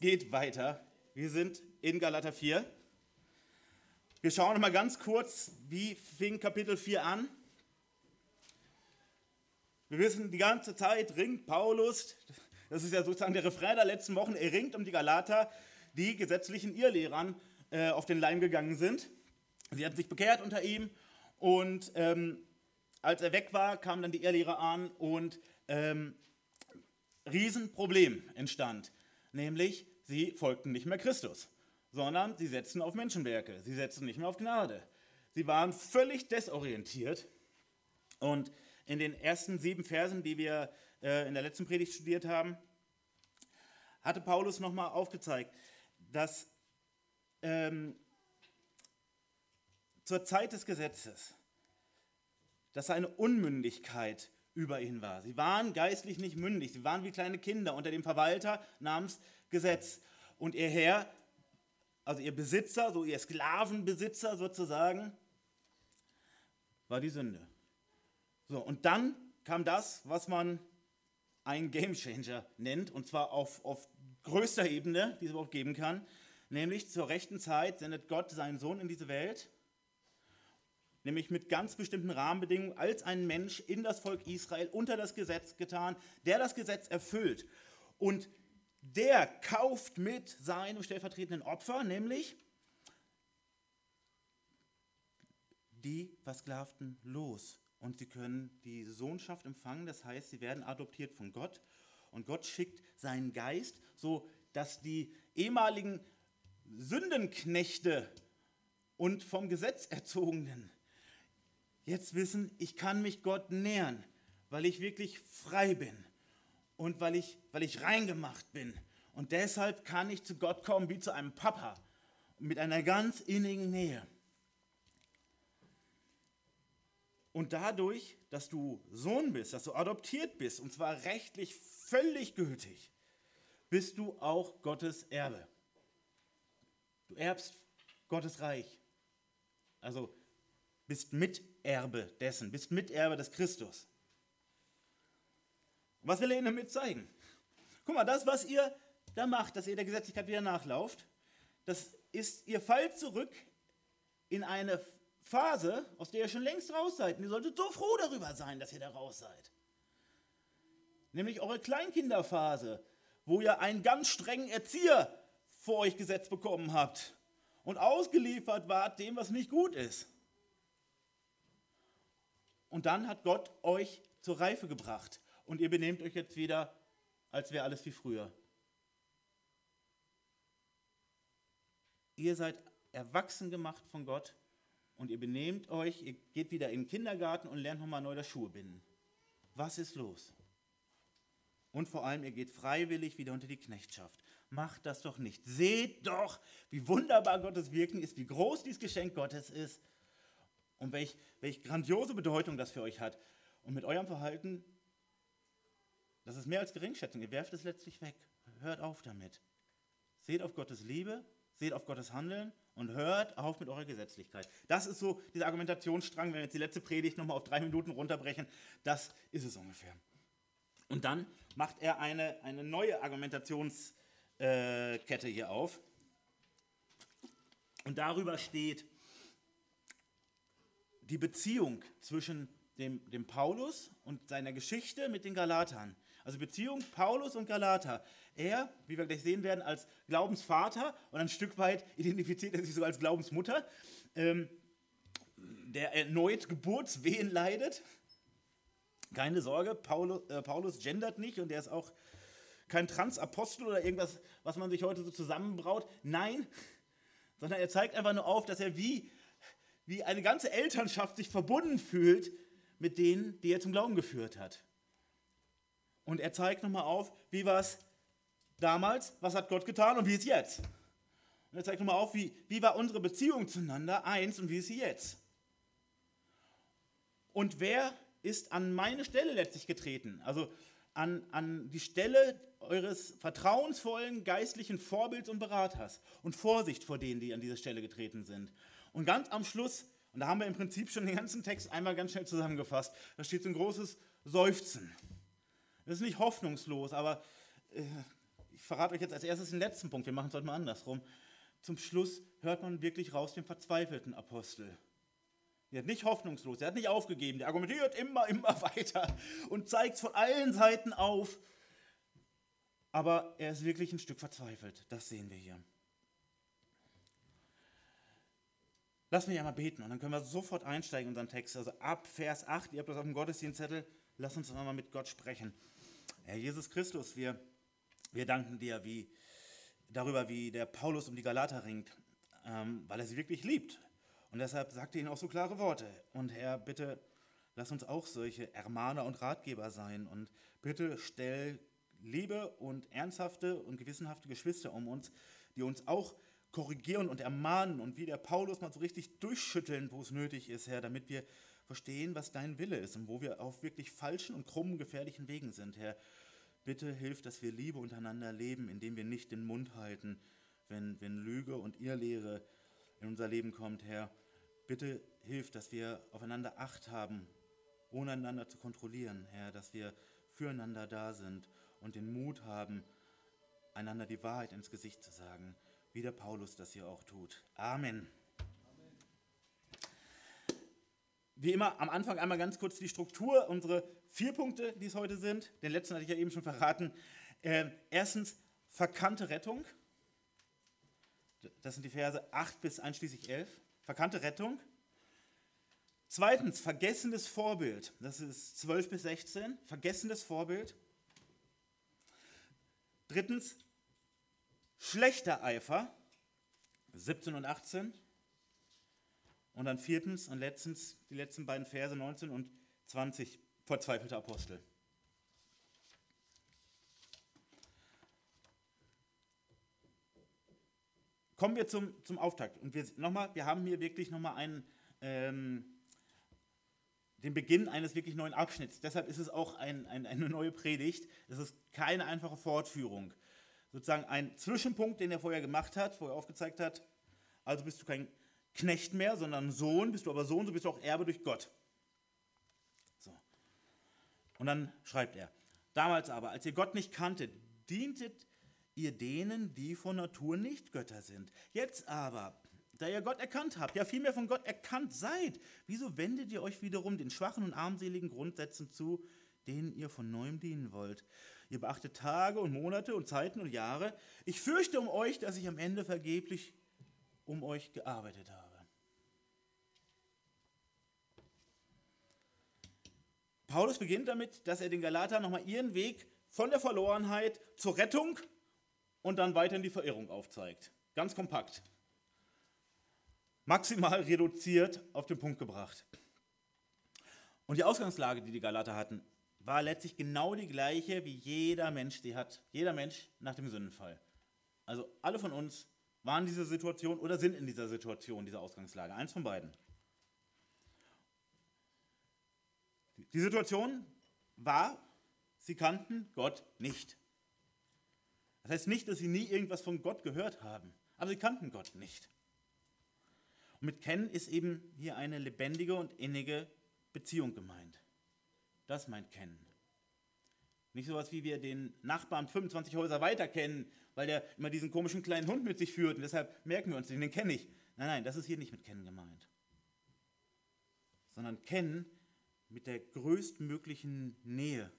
geht weiter. Wir sind in Galater 4. Wir schauen noch mal ganz kurz, wie fing Kapitel 4 an. Wir wissen, die ganze Zeit ringt Paulus, das ist ja sozusagen der Refrain der letzten Wochen, er ringt um die Galater, die gesetzlichen Irrlehrern äh, auf den Leim gegangen sind. Sie hatten sich bekehrt unter ihm und ähm, als er weg war, kamen dann die Irrlehrer an und ähm, Riesenproblem entstand, nämlich sie folgten nicht mehr Christus, sondern sie setzten auf Menschenwerke, sie setzten nicht mehr auf Gnade. Sie waren völlig desorientiert und in den ersten sieben Versen, die wir äh, in der letzten Predigt studiert haben, hatte Paulus nochmal aufgezeigt, dass ähm, zur Zeit des Gesetzes, dass eine Unmündigkeit über ihn war. Sie waren geistlich nicht mündig, sie waren wie kleine Kinder unter dem Verwalter namens Gesetz. Und ihr Herr, also ihr Besitzer, so ihr Sklavenbesitzer sozusagen, war die Sünde. So, und dann kam das, was man ein Gamechanger nennt, und zwar auf, auf größter Ebene, die es überhaupt geben kann, nämlich zur rechten Zeit sendet Gott seinen Sohn in diese Welt, nämlich mit ganz bestimmten Rahmenbedingungen, als ein Mensch in das Volk Israel unter das Gesetz getan, der das Gesetz erfüllt. Und der kauft mit seinem stellvertretenden Opfer, nämlich die Versklavten los. Und sie können die Sohnschaft empfangen, das heißt, sie werden adoptiert von Gott. Und Gott schickt seinen Geist, so dass die ehemaligen Sündenknechte und vom Gesetz erzogenen jetzt wissen, ich kann mich Gott nähern, weil ich wirklich frei bin und weil ich, weil ich reingemacht bin. Und deshalb kann ich zu Gott kommen wie zu einem Papa mit einer ganz innigen Nähe. Und dadurch, dass du Sohn bist, dass du adoptiert bist, und zwar rechtlich völlig gültig, bist du auch Gottes Erbe. Du erbst Gottes Reich. Also bist Miterbe dessen, bist Miterbe des Christus. Was will er ihnen damit zeigen? Guck mal, das, was ihr da macht, dass ihr der Gesetzlichkeit wieder nachlauft, das ist, ihr fallt zurück in eine Phase, aus der ihr schon längst raus seid. Und ihr solltet so froh darüber sein, dass ihr da raus seid. Nämlich eure Kleinkinderphase, wo ihr einen ganz strengen Erzieher vor euch gesetzt bekommen habt und ausgeliefert wart dem, was nicht gut ist. Und dann hat Gott euch zur Reife gebracht und ihr benehmt euch jetzt wieder, als wäre alles wie früher. Ihr seid erwachsen gemacht von Gott und ihr benehmt euch, ihr geht wieder in den Kindergarten und lernt nochmal neu das Schuhe binden. Was ist los? Und vor allem, ihr geht freiwillig wieder unter die Knechtschaft. Macht das doch nicht. Seht doch, wie wunderbar Gottes Wirken ist, wie groß dieses Geschenk Gottes ist und welch, welch grandiose Bedeutung das für euch hat. Und mit eurem Verhalten, das ist mehr als Geringschätzung. Ihr werft es letztlich weg. Hört auf damit. Seht auf Gottes Liebe, seht auf Gottes Handeln und hört auf mit eurer Gesetzlichkeit. Das ist so dieser Argumentationsstrang, wenn wir jetzt die letzte Predigt nochmal auf drei Minuten runterbrechen, das ist es ungefähr. Und dann macht er eine, eine neue Argumentationskette hier auf. Und darüber steht, die Beziehung zwischen dem, dem Paulus und seiner Geschichte mit den Galatern. Also Beziehung Paulus und Galater. Er, wie wir gleich sehen werden, als Glaubensvater und ein Stück weit identifiziert er sich so als Glaubensmutter, ähm, der erneut Geburtswehen leidet. Keine Sorge, Paulus, äh, Paulus gendert nicht und er ist auch kein Transapostel oder irgendwas, was man sich heute so zusammenbraut. Nein, sondern er zeigt einfach nur auf, dass er wie wie eine ganze Elternschaft sich verbunden fühlt mit denen, die er zum Glauben geführt hat. Und er zeigt nochmal auf, wie war es damals, was hat Gott getan und wie ist jetzt. Und er zeigt nochmal auf, wie, wie war unsere Beziehung zueinander eins und wie ist sie jetzt. Und wer ist an meine Stelle letztlich getreten? Also an, an die Stelle eures vertrauensvollen geistlichen Vorbilds und Beraters. Und Vorsicht vor denen, die an diese Stelle getreten sind. Und ganz am Schluss, und da haben wir im Prinzip schon den ganzen Text einmal ganz schnell zusammengefasst, da steht so ein großes Seufzen. Das ist nicht hoffnungslos, aber äh, ich verrate euch jetzt als erstes den letzten Punkt, wir machen es heute mal andersrum. Zum Schluss hört man wirklich raus den verzweifelten Apostel. Er hat nicht hoffnungslos, er hat nicht aufgegeben, der argumentiert immer, immer weiter und zeigt es von allen Seiten auf. Aber er ist wirklich ein Stück verzweifelt, das sehen wir hier. Lass mich einmal beten und dann können wir sofort einsteigen in unseren Text. Also ab Vers 8, ihr habt das auf dem Gottesdienstzettel, lass uns einmal mit Gott sprechen. Herr Jesus Christus, wir, wir danken dir wie, darüber, wie der Paulus um die Galater ringt, ähm, weil er sie wirklich liebt. Und deshalb sagt er ihnen auch so klare Worte. Und Herr, bitte lass uns auch solche Ermahner und Ratgeber sein. Und bitte stell liebe und ernsthafte und gewissenhafte Geschwister um uns, die uns auch korrigieren und ermahnen und wie der Paulus mal so richtig durchschütteln, wo es nötig ist, Herr, damit wir verstehen, was dein Wille ist und wo wir auf wirklich falschen und krummen, gefährlichen Wegen sind, Herr. Bitte hilf, dass wir Liebe untereinander leben, indem wir nicht den Mund halten, wenn, wenn Lüge und Irrlehre in unser Leben kommt, Herr. Bitte hilf, dass wir aufeinander Acht haben, ohne einander zu kontrollieren, Herr, dass wir füreinander da sind und den Mut haben, einander die Wahrheit ins Gesicht zu sagen wie der Paulus das hier auch tut. Amen. Wie immer am Anfang einmal ganz kurz die Struktur, unsere vier Punkte, die es heute sind. Den letzten hatte ich ja eben schon verraten. Äh, erstens verkannte Rettung. Das sind die Verse 8 bis einschließlich 11. Verkannte Rettung. Zweitens, vergessenes Vorbild. Das ist 12 bis 16. Vergessenes Vorbild. Drittens, Schlechter Eifer, 17 und 18. Und dann viertens und letztens die letzten beiden Verse 19 und 20, verzweifelte Apostel. Kommen wir zum, zum Auftakt. Und wir, nochmal, wir haben hier wirklich nochmal einen, ähm, den Beginn eines wirklich neuen Abschnitts. Deshalb ist es auch ein, ein, eine neue Predigt. Es ist keine einfache Fortführung sozusagen ein Zwischenpunkt, den er vorher gemacht hat, wo er aufgezeigt hat, also bist du kein Knecht mehr, sondern Sohn, bist du aber Sohn, so bist du auch Erbe durch Gott. So. Und dann schreibt er, damals aber, als ihr Gott nicht kanntet, dientet ihr denen, die von Natur nicht Götter sind. Jetzt aber, da ihr Gott erkannt habt, ja vielmehr von Gott erkannt seid, wieso wendet ihr euch wiederum den schwachen und armseligen Grundsätzen zu, denen ihr von neuem dienen wollt? Ihr beachtet Tage und Monate und Zeiten und Jahre. Ich fürchte um euch, dass ich am Ende vergeblich um euch gearbeitet habe. Paulus beginnt damit, dass er den Galatern nochmal ihren Weg von der Verlorenheit zur Rettung und dann weiter in die Verirrung aufzeigt. Ganz kompakt. Maximal reduziert auf den Punkt gebracht. Und die Ausgangslage, die die Galater hatten, war letztlich genau die gleiche, wie jeder Mensch sie hat. Jeder Mensch nach dem Sündenfall. Also alle von uns waren in dieser Situation oder sind in dieser Situation, dieser Ausgangslage. Eins von beiden. Die Situation war, sie kannten Gott nicht. Das heißt nicht, dass sie nie irgendwas von Gott gehört haben, aber sie kannten Gott nicht. Und mit kennen ist eben hier eine lebendige und innige Beziehung gemeint. Das meint kennen. Nicht sowas wie wir den Nachbarn 25 Häuser weiter kennen, weil der immer diesen komischen kleinen Hund mit sich führt und deshalb merken wir uns den, den kenne ich. Nein, nein, das ist hier nicht mit kennen gemeint. Sondern kennen mit der größtmöglichen Nähe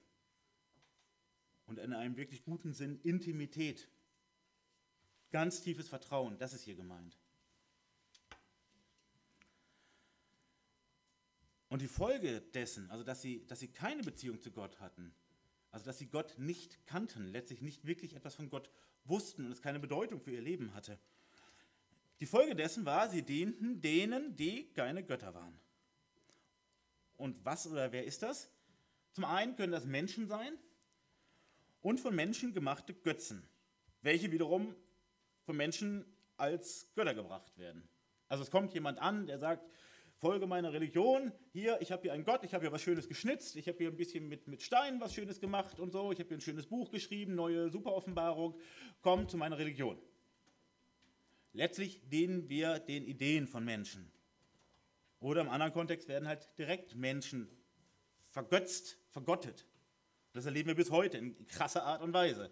und in einem wirklich guten Sinn Intimität. Ganz tiefes Vertrauen, das ist hier gemeint. Und die Folge dessen, also dass sie, dass sie keine Beziehung zu Gott hatten, also dass sie Gott nicht kannten, letztlich nicht wirklich etwas von Gott wussten und es keine Bedeutung für ihr Leben hatte. Die Folge dessen war, sie dienten denen, die keine Götter waren. Und was oder wer ist das? Zum einen können das Menschen sein und von Menschen gemachte Götzen, welche wiederum von Menschen als Götter gebracht werden. Also es kommt jemand an, der sagt, folge meiner Religion. Hier, ich habe hier einen Gott, ich habe hier was Schönes geschnitzt, ich habe hier ein bisschen mit, mit Steinen was Schönes gemacht und so, ich habe hier ein schönes Buch geschrieben, neue Superoffenbarung. Komm zu meiner Religion. Letztlich dienen wir den Ideen von Menschen. Oder im anderen Kontext werden halt direkt Menschen vergötzt, vergottet. Das erleben wir bis heute in krasser Art und Weise.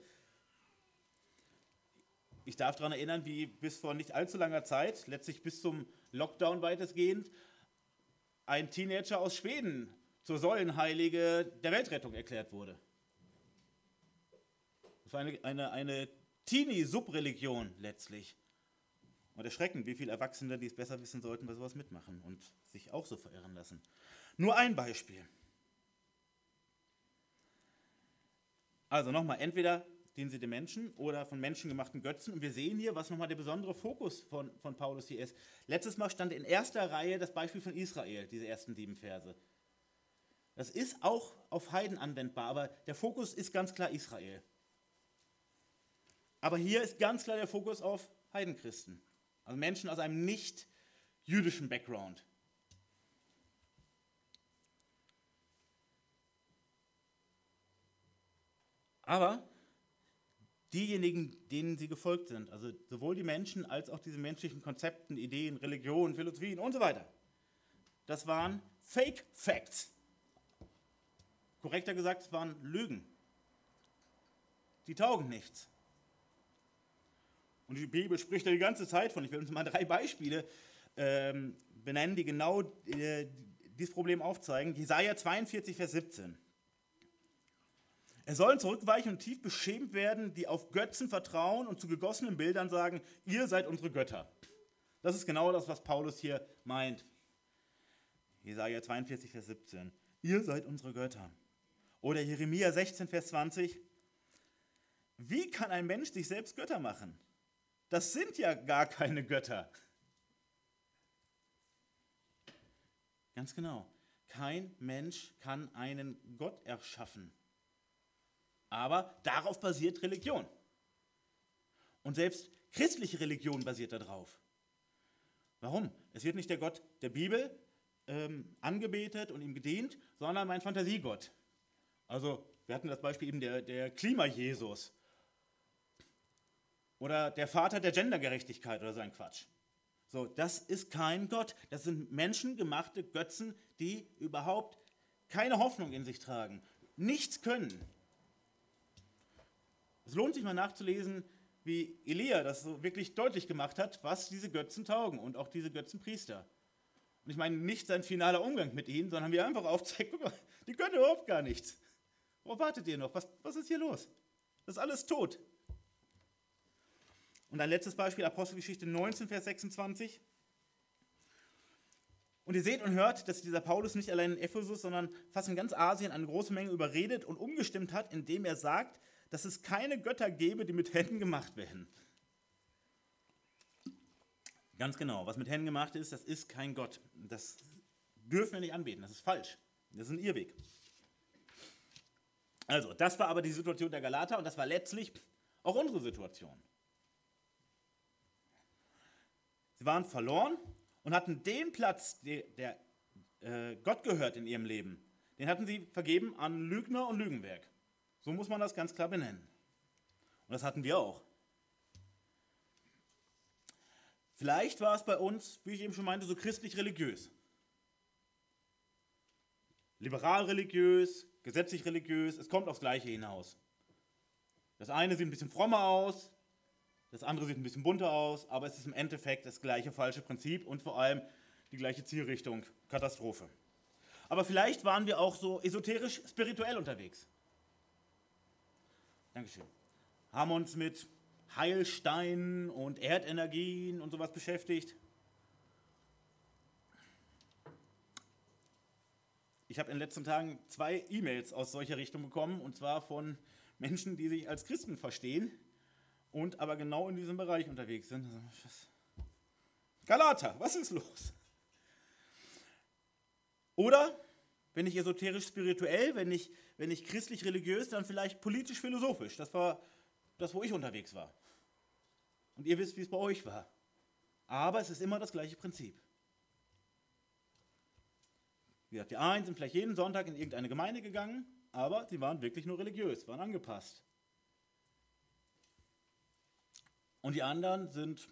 ich darf daran erinnern, wie bis vor nicht allzu langer Zeit, letztlich bis zum Lockdown weitestgehend, ein Teenager aus Schweden zur Säulenheilige der Weltrettung erklärt wurde. Das war eine, eine, eine Teenie-Subreligion letztlich. Und erschreckend, wie viele Erwachsene, die es besser wissen sollten, bei sowas mitmachen und sich auch so verirren lassen. Nur ein Beispiel. Also nochmal, entweder dienen sie den Menschen oder von Menschen gemachten Götzen. Und wir sehen hier, was nochmal der besondere Fokus von, von Paulus hier ist. Letztes Mal stand in erster Reihe das Beispiel von Israel, diese ersten sieben Verse. Das ist auch auf Heiden anwendbar, aber der Fokus ist ganz klar Israel. Aber hier ist ganz klar der Fokus auf Heidenchristen, also Menschen aus einem nicht jüdischen Background. Aber diejenigen, denen sie gefolgt sind, also sowohl die Menschen als auch diese menschlichen Konzepten, Ideen, Religionen, Philosophien und so weiter, das waren Fake Facts. Korrekter gesagt, es waren Lügen. Die taugen nichts. Und die Bibel spricht da die ganze Zeit von. Ich will uns mal drei Beispiele ähm, benennen, die genau äh, dieses Problem aufzeigen. Jesaja 42, Vers 17. Er sollen zurückweichen und tief beschämt werden, die auf Götzen vertrauen und zu gegossenen Bildern sagen, ihr seid unsere Götter. Das ist genau das, was Paulus hier meint. Jesaja 42, Vers 17. Ihr seid unsere Götter. Oder Jeremia 16, Vers 20. Wie kann ein Mensch sich selbst Götter machen? Das sind ja gar keine Götter. Ganz genau. Kein Mensch kann einen Gott erschaffen. Aber darauf basiert Religion. Und selbst christliche Religion basiert darauf. Warum? Es wird nicht der Gott der Bibel ähm, angebetet und ihm gedient, sondern mein Fantasiegott. Also, wir hatten das Beispiel eben der, der Klima-Jesus. Oder der Vater der Gendergerechtigkeit oder so ein Quatsch. So, das ist kein Gott. Das sind menschengemachte Götzen, die überhaupt keine Hoffnung in sich tragen, nichts können. Es lohnt sich mal nachzulesen, wie Elia das so wirklich deutlich gemacht hat, was diese Götzen taugen und auch diese Götzenpriester. Und ich meine nicht sein finaler Umgang mit ihnen, sondern wie er einfach aufzeigt, guck mal, die können überhaupt gar nichts. Worauf wartet ihr noch? Was, was ist hier los? Das ist alles tot. Und ein letztes Beispiel, Apostelgeschichte 19, Vers 26. Und ihr seht und hört, dass dieser Paulus nicht allein in Ephesus, sondern fast in ganz Asien eine große Menge überredet und umgestimmt hat, indem er sagt, dass es keine Götter gäbe, die mit Händen gemacht werden. Ganz genau, was mit Händen gemacht ist, das ist kein Gott. Das dürfen wir nicht anbeten, das ist falsch. Das ist ein Irrweg. Also, das war aber die Situation der Galater und das war letztlich auch unsere Situation. Sie waren verloren und hatten den Platz, der, äh, Gott gehört in ihrem Leben, den hatten sie vergeben an Lügner und Lügenwerk. So muss man das ganz klar benennen. Und das hatten wir auch. Vielleicht war es bei uns, wie ich eben schon meinte, so christlich-religiös. Liberal-religiös, gesetzlich-religiös, es kommt aufs Gleiche hinaus. Das eine sieht ein bisschen frommer aus, das andere sieht ein bisschen bunter aus, aber es ist im Endeffekt das gleiche falsche Prinzip und vor allem die gleiche Zielrichtung, Katastrophe. Aber vielleicht waren wir auch so esoterisch spirituell unterwegs. Dankeschön. Haben uns mit Heilsteinen und Erdenergien und sowas beschäftigt. Ich habe in den letzten Tagen zwei E-Mails aus solcher Richtung bekommen, und zwar von Menschen, die sich als Christen verstehen und aber genau in diesem Bereich unterwegs sind. Galater, was ist los? Oder wenn nicht esoterisch spirituell, wenn nicht, wenn nicht christlich religiös, dann vielleicht politisch philosophisch. Das war das, wo ich unterwegs war. Und ihr wisst, wie es bei euch war. Aber es ist immer das gleiche Prinzip. Wie gesagt, die einen sind vielleicht jeden Sonntag in irgendeine Gemeinde gegangen, aber sie waren wirklich nur religiös, waren angepasst. Und die anderen sind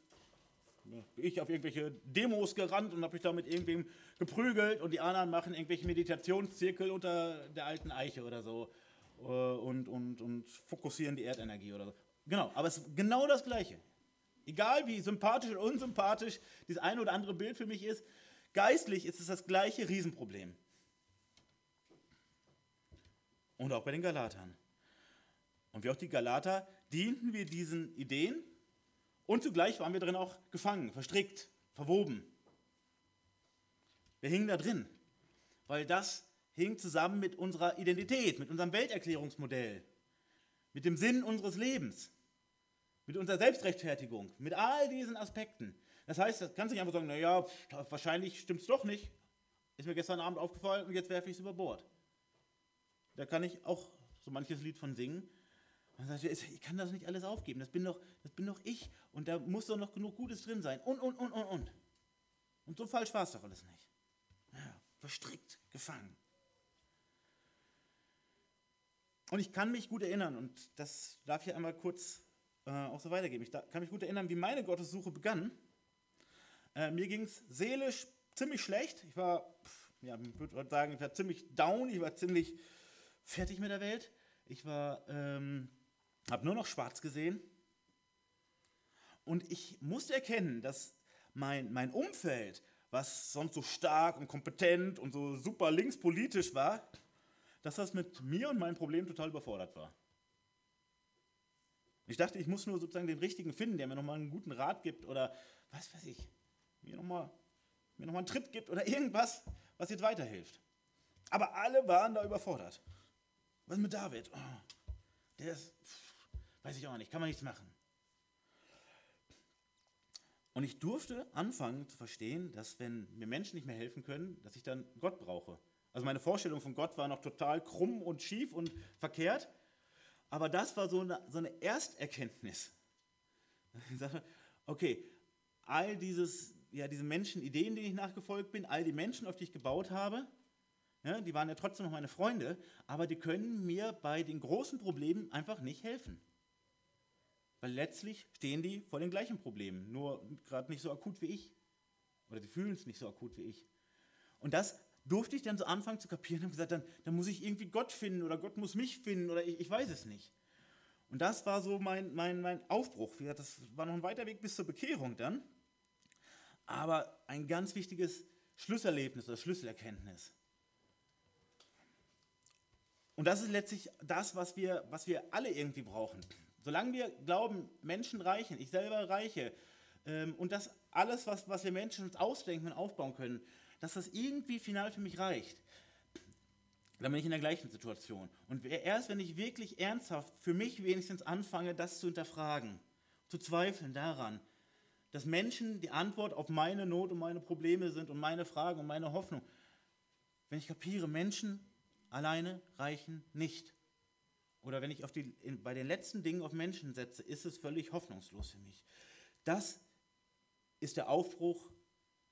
ich auf irgendwelche Demos gerannt und habe mich da mit irgendwem geprügelt und die anderen machen irgendwelche Meditationszirkel unter der alten Eiche oder so äh, und, und, und fokussieren die Erdenergie oder so. Genau, aber es ist genau das Gleiche. Egal wie sympathisch oder unsympathisch dieses eine oder andere Bild für mich ist, geistlich ist es das gleiche Riesenproblem. Und auch bei den Galatern. Und wie auch die Galater dienten wir diesen Ideen und zugleich waren wir drin auch gefangen, verstrickt, verwoben. Wir hingen da drin, weil das hing zusammen mit unserer Identität, mit unserem Welterklärungsmodell, mit dem Sinn unseres Lebens, mit unserer Selbstrechtfertigung, mit all diesen Aspekten. Das heißt, das kannst du nicht einfach sagen, naja, wahrscheinlich stimmt es doch nicht. Ist mir gestern Abend aufgefallen und jetzt werfe ich es über Bord. Da kann ich auch so manches Lied von singen. Ich kann das nicht alles aufgeben, das bin, doch, das bin doch ich und da muss doch noch genug Gutes drin sein und, und, und, und, und. Und so falsch war es doch alles nicht. Ja, verstrickt, gefangen. Und ich kann mich gut erinnern, und das darf ich einmal kurz äh, auch so weitergeben. Ich da, kann mich gut erinnern, wie meine Gottessuche begann. Äh, mir ging es seelisch ziemlich schlecht. Ich war, pff, ja, ich würde sagen, ich war ziemlich down, ich war ziemlich fertig mit der Welt. Ich war, ähm, habe nur noch schwarz gesehen. Und ich musste erkennen, dass mein, mein Umfeld, was sonst so stark und kompetent und so super linkspolitisch war, dass das mit mir und meinem Problem total überfordert war. Ich dachte, ich muss nur sozusagen den richtigen finden, der mir nochmal einen guten Rat gibt oder was weiß ich, mir nochmal mir noch einen Tritt gibt oder irgendwas, was jetzt weiterhilft. Aber alle waren da überfordert. Was ist mit David? Oh, der ist, weiß ich auch nicht, kann man nichts machen. Und ich durfte anfangen zu verstehen, dass wenn mir Menschen nicht mehr helfen können, dass ich dann Gott brauche. Also meine Vorstellung von Gott war noch total krumm und schief und verkehrt. Aber das war so eine, so eine Ersterkenntnis. Ich sage, okay, all dieses, ja, diese Menschenideen, denen ich nachgefolgt bin, all die Menschen, auf die ich gebaut habe, ja, die waren ja trotzdem noch meine Freunde, aber die können mir bei den großen Problemen einfach nicht helfen. Weil letztlich stehen die vor den gleichen Problemen, nur gerade nicht so akut wie ich. Oder sie fühlen es nicht so akut wie ich. Und das durfte ich dann so anfangen zu kapieren und gesagt, dann, dann muss ich irgendwie Gott finden oder Gott muss mich finden oder ich, ich weiß es nicht. Und das war so mein, mein, mein Aufbruch. Das war noch ein weiter Weg bis zur Bekehrung dann. Aber ein ganz wichtiges Schlüsselerlebnis oder Schlüsselerkenntnis. Und das ist letztlich das, was wir, was wir alle irgendwie brauchen. Solange wir glauben, Menschen reichen, ich selber reiche, ähm, und das alles, was, was wir Menschen uns ausdenken und aufbauen können, dass das irgendwie final für mich reicht, dann bin ich in der gleichen Situation. Und erst wenn ich wirklich ernsthaft für mich wenigstens anfange, das zu hinterfragen, zu zweifeln daran, dass Menschen die Antwort auf meine Not und meine Probleme sind und meine Fragen und meine Hoffnung, wenn ich kapiere, Menschen alleine reichen nicht. Oder wenn ich auf die, in, bei den letzten Dingen auf Menschen setze, ist es völlig hoffnungslos für mich. Das ist der Aufbruch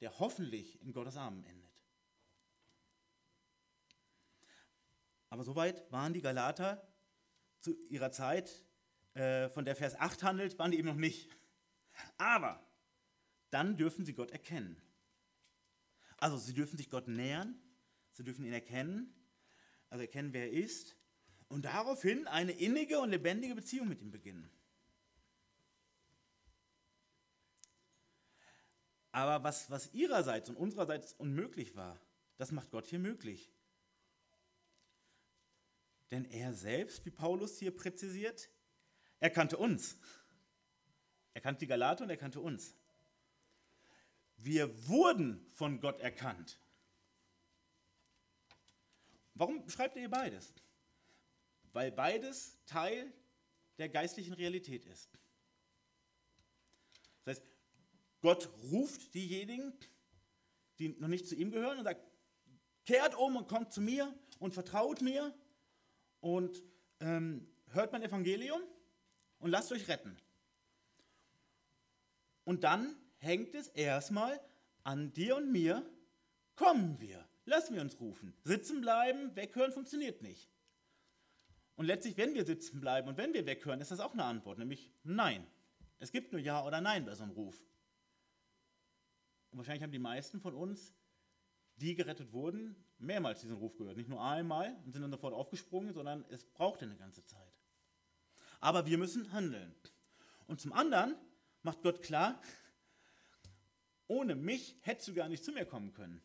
der hoffentlich in Gottes Armen endet. Aber soweit waren die Galater zu ihrer Zeit, äh, von der Vers 8 handelt, waren die eben noch nicht. Aber dann dürfen sie Gott erkennen. Also sie dürfen sich Gott nähern, sie dürfen ihn erkennen, also erkennen, wer er ist, und daraufhin eine innige und lebendige Beziehung mit ihm beginnen. Aber was, was ihrerseits und unsererseits unmöglich war, das macht Gott hier möglich. Denn er selbst, wie Paulus hier präzisiert, er kannte uns. Er kannte die Galater und er kannte uns. Wir wurden von Gott erkannt. Warum schreibt ihr beides? Weil beides Teil der geistlichen Realität ist. Das heißt, Gott ruft diejenigen, die noch nicht zu ihm gehören und sagt, kehrt um und kommt zu mir und vertraut mir und ähm, hört mein Evangelium und lasst euch retten. Und dann hängt es erstmal an dir und mir, kommen wir, lassen wir uns rufen. Sitzen bleiben, weghören funktioniert nicht. Und letztlich, wenn wir sitzen bleiben und wenn wir weghören, ist das auch eine Antwort, nämlich nein. Es gibt nur Ja oder Nein bei so einem Ruf. Und wahrscheinlich haben die meisten von uns, die gerettet wurden, mehrmals diesen Ruf gehört. Nicht nur einmal und sind dann sofort aufgesprungen, sondern es brauchte eine ganze Zeit. Aber wir müssen handeln. Und zum anderen macht Gott klar, ohne mich hättest du gar nicht zu mir kommen können.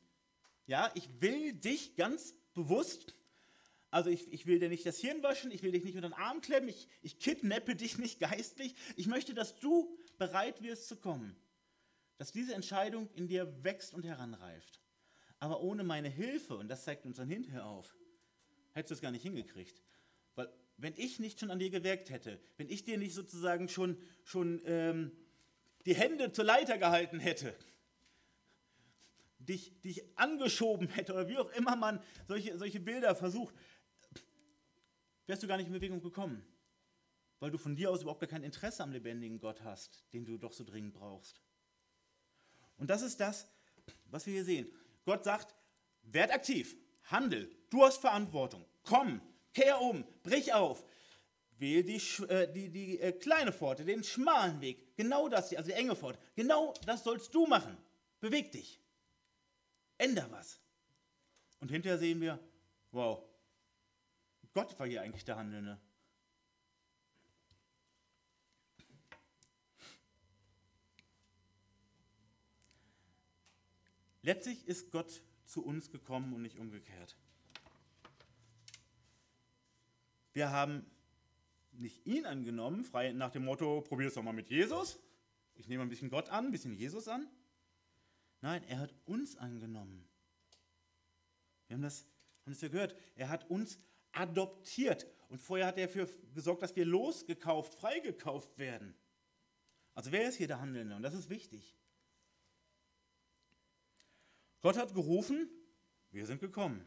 Ja, ich will dich ganz bewusst, also ich, ich will dir nicht das Hirn waschen, ich will dich nicht unter den Arm klemmen, ich, ich kidnappe dich nicht geistlich. Ich möchte, dass du bereit wirst zu kommen. Dass diese Entscheidung in dir wächst und heranreift. Aber ohne meine Hilfe, und das zeigt uns dann hinterher auf, hättest du es gar nicht hingekriegt. Weil wenn ich nicht schon an dir gewirkt hätte, wenn ich dir nicht sozusagen schon, schon ähm, die Hände zur Leiter gehalten hätte, dich, dich angeschoben hätte oder wie auch immer man solche, solche Bilder versucht, wärst du gar nicht in Bewegung gekommen. Weil du von dir aus überhaupt gar kein Interesse am lebendigen Gott hast, den du doch so dringend brauchst. Und das ist das, was wir hier sehen. Gott sagt, werd aktiv, handel, du hast Verantwortung, komm, kehr um, brich auf, wähl die, äh, die, die äh, kleine Pforte, den schmalen Weg, genau das, also die enge Pforte, genau das sollst du machen. Beweg dich. Änder was. Und hinterher sehen wir, wow, Gott war hier eigentlich der Handelnde. Letztlich ist Gott zu uns gekommen und nicht umgekehrt. Wir haben nicht ihn angenommen, frei nach dem Motto, probier es doch mal mit Jesus. Ich nehme ein bisschen Gott an, ein bisschen Jesus an. Nein, er hat uns angenommen. Wir haben das, haben das ja gehört. Er hat uns adoptiert. Und vorher hat er dafür gesorgt, dass wir losgekauft, freigekauft werden. Also wer ist hier der Handelnde? Und das ist wichtig. Gott hat gerufen, wir sind gekommen.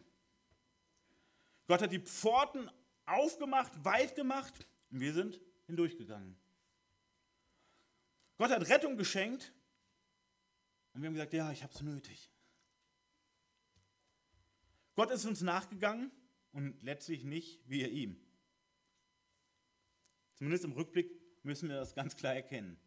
Gott hat die Pforten aufgemacht, weit gemacht und wir sind hindurchgegangen. Gott hat Rettung geschenkt und wir haben gesagt, ja, ich habe es nötig. Gott ist uns nachgegangen und letztlich nicht wir ihm. Zumindest im Rückblick müssen wir das ganz klar erkennen.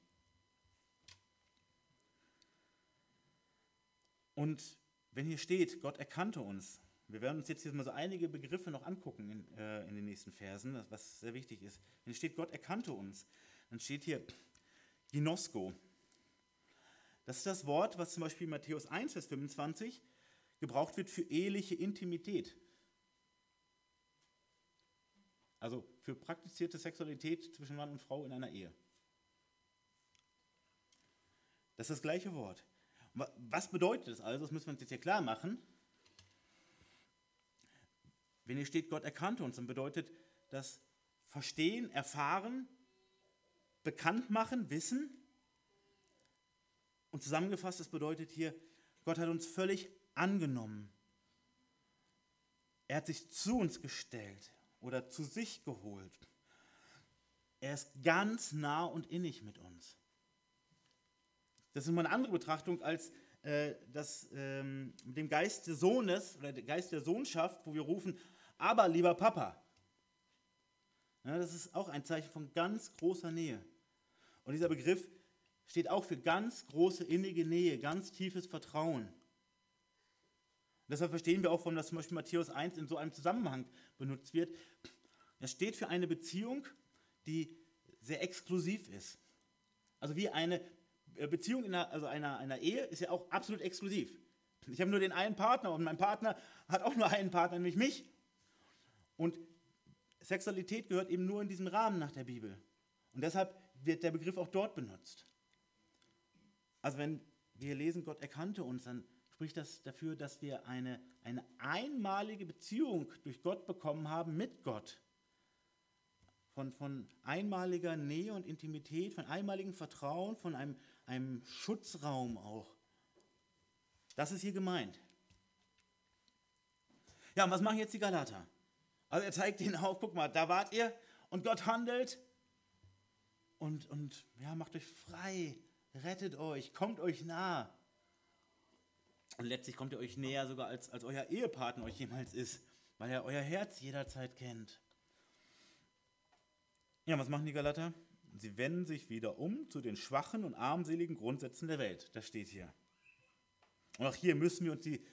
Und wenn hier steht, Gott erkannte uns, wir werden uns jetzt hier mal so einige Begriffe noch angucken in, äh, in den nächsten Versen, was sehr wichtig ist. Wenn hier steht, Gott erkannte uns, dann steht hier Ginosko. Das ist das Wort, was zum Beispiel in Matthäus 1, Vers 25 gebraucht wird für eheliche Intimität. Also für praktizierte Sexualität zwischen Mann und Frau in einer Ehe. Das ist das gleiche Wort. Was bedeutet das also? Das müssen wir uns jetzt hier klar machen. Wenn hier steht, Gott erkannte uns, dann bedeutet das Verstehen, Erfahren, bekannt machen, Wissen. Und zusammengefasst, das bedeutet hier, Gott hat uns völlig angenommen. Er hat sich zu uns gestellt oder zu sich geholt. Er ist ganz nah und innig mit uns. Das ist immer eine andere Betrachtung als äh, das, ähm, dem Geist des Sohnes oder der Geist der Sohnschaft, wo wir rufen, aber lieber Papa. Ja, das ist auch ein Zeichen von ganz großer Nähe. Und dieser Begriff steht auch für ganz große innige Nähe, ganz tiefes Vertrauen. Deshalb verstehen wir auch, warum das zum Beispiel Matthäus 1 in so einem Zusammenhang benutzt wird. Es steht für eine Beziehung, die sehr exklusiv ist. Also wie eine äh, Beziehung, in einer, also einer, einer Ehe, ist ja auch absolut exklusiv. Ich habe nur den einen Partner und mein Partner hat auch nur einen Partner, nämlich mich. Und Sexualität gehört eben nur in diesem Rahmen nach der Bibel. Und deshalb wird der Begriff auch dort benutzt. Also wenn wir lesen, Gott erkannte uns, dann spricht das dafür, dass wir eine, eine einmalige Beziehung durch Gott bekommen haben mit Gott. Von, von einmaliger Nähe und Intimität, von einmaligem Vertrauen, von einem, einem Schutzraum auch. Das ist hier gemeint. Ja, und was machen jetzt die Galater? Also er zeigt ihnen auf, guck mal, da wart ihr und Gott handelt und, und ja, macht euch frei, rettet euch, kommt euch nah. Und letztlich kommt ihr euch näher sogar, als, als euer Ehepartner euch jemals ist, weil er euer Herz jederzeit kennt. Ja, was machen die Galater? Sie wenden sich wieder um zu den schwachen und armseligen Grundsätzen der Welt. Das steht hier. Und auch hier müssen wir uns die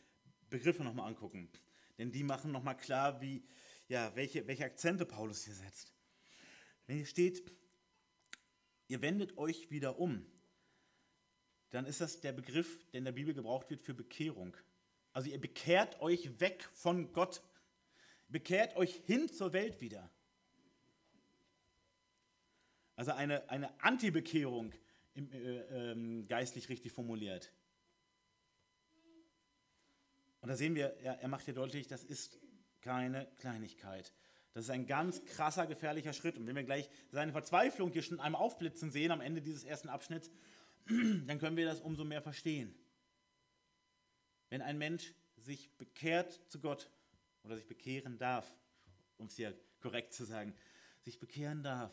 Begriffe nochmal angucken. Denn die machen nochmal klar, wie, ja, welche, welche Akzente Paulus hier setzt. Wenn hier steht, ihr wendet euch wieder um, dann ist das der Begriff, der in der Bibel gebraucht wird für Bekehrung. Also ihr bekehrt euch weg von Gott. Bekehrt euch hin zur Welt wieder. Also eine, eine Anti-Bekehrung, äh, äh, geistlich richtig formuliert. Und da sehen wir, er, er macht hier deutlich, das ist keine Kleinigkeit. Das ist ein ganz krasser, gefährlicher Schritt. Und wenn wir gleich seine Verzweiflung hier schon einmal aufblitzen sehen am Ende dieses ersten Abschnitts, dann können wir das umso mehr verstehen. Wenn ein Mensch sich bekehrt zu Gott oder sich bekehren darf, um es hier korrekt zu sagen, sich bekehren darf,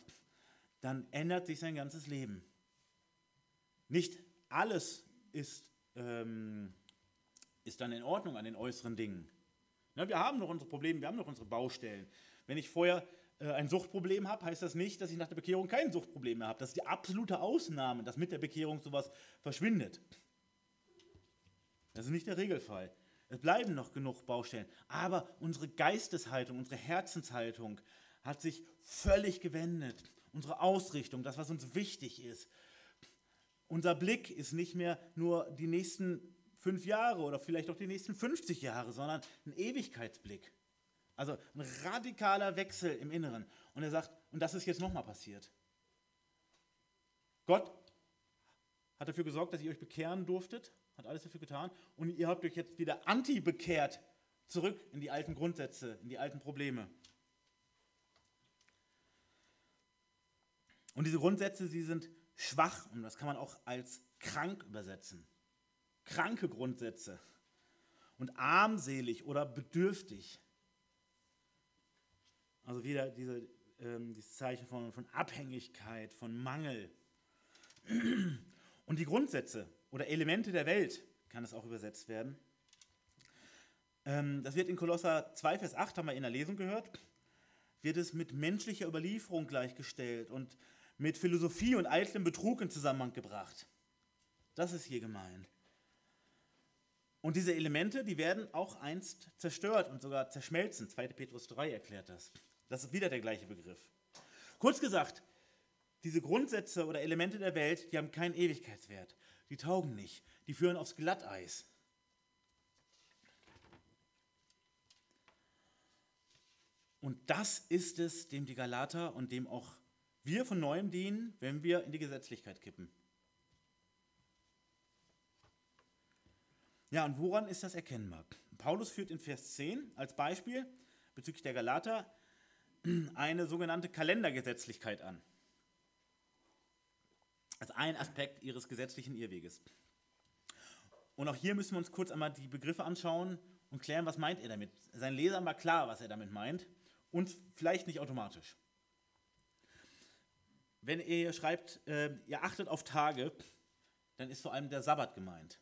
dann ändert sich sein ganzes Leben. Nicht alles ist, ähm, ist dann in Ordnung an den äußeren Dingen. Ja, wir haben noch unsere Probleme, wir haben noch unsere Baustellen. Wenn ich vorher ein Suchtproblem habe, heißt das nicht, dass ich nach der Bekehrung kein Suchtproblem mehr habe. Das ist die absolute Ausnahme, dass mit der Bekehrung sowas verschwindet. Das ist nicht der Regelfall. Es bleiben noch genug Baustellen. Aber unsere Geisteshaltung, unsere Herzenshaltung hat sich völlig gewendet. Unsere Ausrichtung, das, was uns wichtig ist. Unser Blick ist nicht mehr nur die nächsten fünf Jahre oder vielleicht auch die nächsten 50 Jahre, sondern ein Ewigkeitsblick. Also ein radikaler Wechsel im Inneren. Und er sagt, und das ist jetzt nochmal passiert. Gott hat dafür gesorgt, dass ihr euch bekehren durftet, hat alles dafür getan. Und ihr habt euch jetzt wieder anti-bekehrt, zurück in die alten Grundsätze, in die alten Probleme. Und diese Grundsätze, sie sind schwach und das kann man auch als krank übersetzen. Kranke Grundsätze und armselig oder bedürftig. Also wieder diese, ähm, dieses Zeichen von, von Abhängigkeit, von Mangel. Und die Grundsätze oder Elemente der Welt kann es auch übersetzt werden. Ähm, das wird in Kolosser 2, Vers 8, haben wir in der Lesung gehört, wird es mit menschlicher Überlieferung gleichgestellt und mit Philosophie und eitlem Betrug in Zusammenhang gebracht. Das ist hier gemeint. Und diese Elemente, die werden auch einst zerstört und sogar zerschmelzen. 2. Petrus 3 erklärt das. Das ist wieder der gleiche Begriff. Kurz gesagt, diese Grundsätze oder Elemente der Welt, die haben keinen Ewigkeitswert. Die taugen nicht. Die führen aufs Glatteis. Und das ist es, dem die Galater und dem auch wir von neuem dienen, wenn wir in die Gesetzlichkeit kippen. Ja, und woran ist das erkennbar? Paulus führt in Vers 10 als Beispiel bezüglich der Galater eine sogenannte Kalendergesetzlichkeit an. Als ein Aspekt ihres gesetzlichen Irrweges. Und auch hier müssen wir uns kurz einmal die Begriffe anschauen und klären, was meint er damit. Sein Leser war klar, was er damit meint, und vielleicht nicht automatisch. Wenn ihr schreibt, äh, ihr achtet auf Tage, dann ist vor allem der Sabbat gemeint.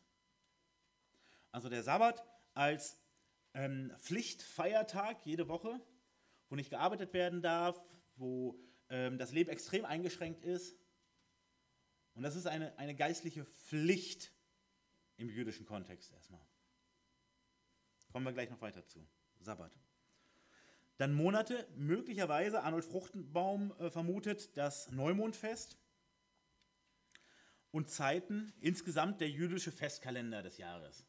Also der Sabbat als ähm, Pflichtfeiertag jede Woche wo nicht gearbeitet werden darf, wo ähm, das Leben extrem eingeschränkt ist. Und das ist eine, eine geistliche Pflicht im jüdischen Kontext erstmal. Kommen wir gleich noch weiter zu. Sabbat. Dann Monate, möglicherweise, Arnold Fruchtenbaum äh, vermutet, das Neumondfest und Zeiten, insgesamt der jüdische Festkalender des Jahres.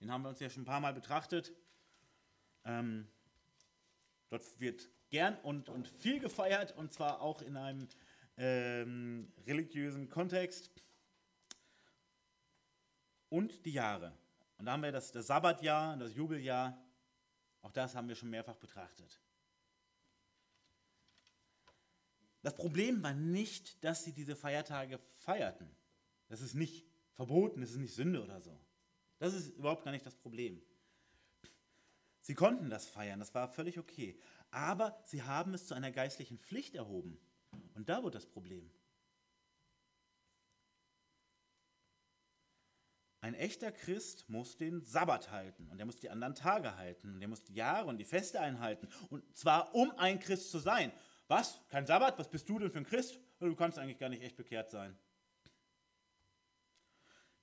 Den haben wir uns ja schon ein paar Mal betrachtet. Ähm, Dort wird gern und, und viel gefeiert und zwar auch in einem ähm, religiösen Kontext. Und die Jahre. Und da haben wir das, das Sabbatjahr, das Jubeljahr. Auch das haben wir schon mehrfach betrachtet. Das Problem war nicht, dass sie diese Feiertage feierten. Das ist nicht verboten, das ist nicht Sünde oder so. Das ist überhaupt gar nicht das Problem. Sie konnten das feiern, das war völlig okay. Aber sie haben es zu einer geistlichen Pflicht erhoben. Und da wird das Problem. Ein echter Christ muss den Sabbat halten und er muss die anderen Tage halten und er muss die Jahre und die Feste einhalten. Und zwar um ein Christ zu sein. Was? Kein Sabbat? Was bist du denn für ein Christ? Du kannst eigentlich gar nicht echt bekehrt sein.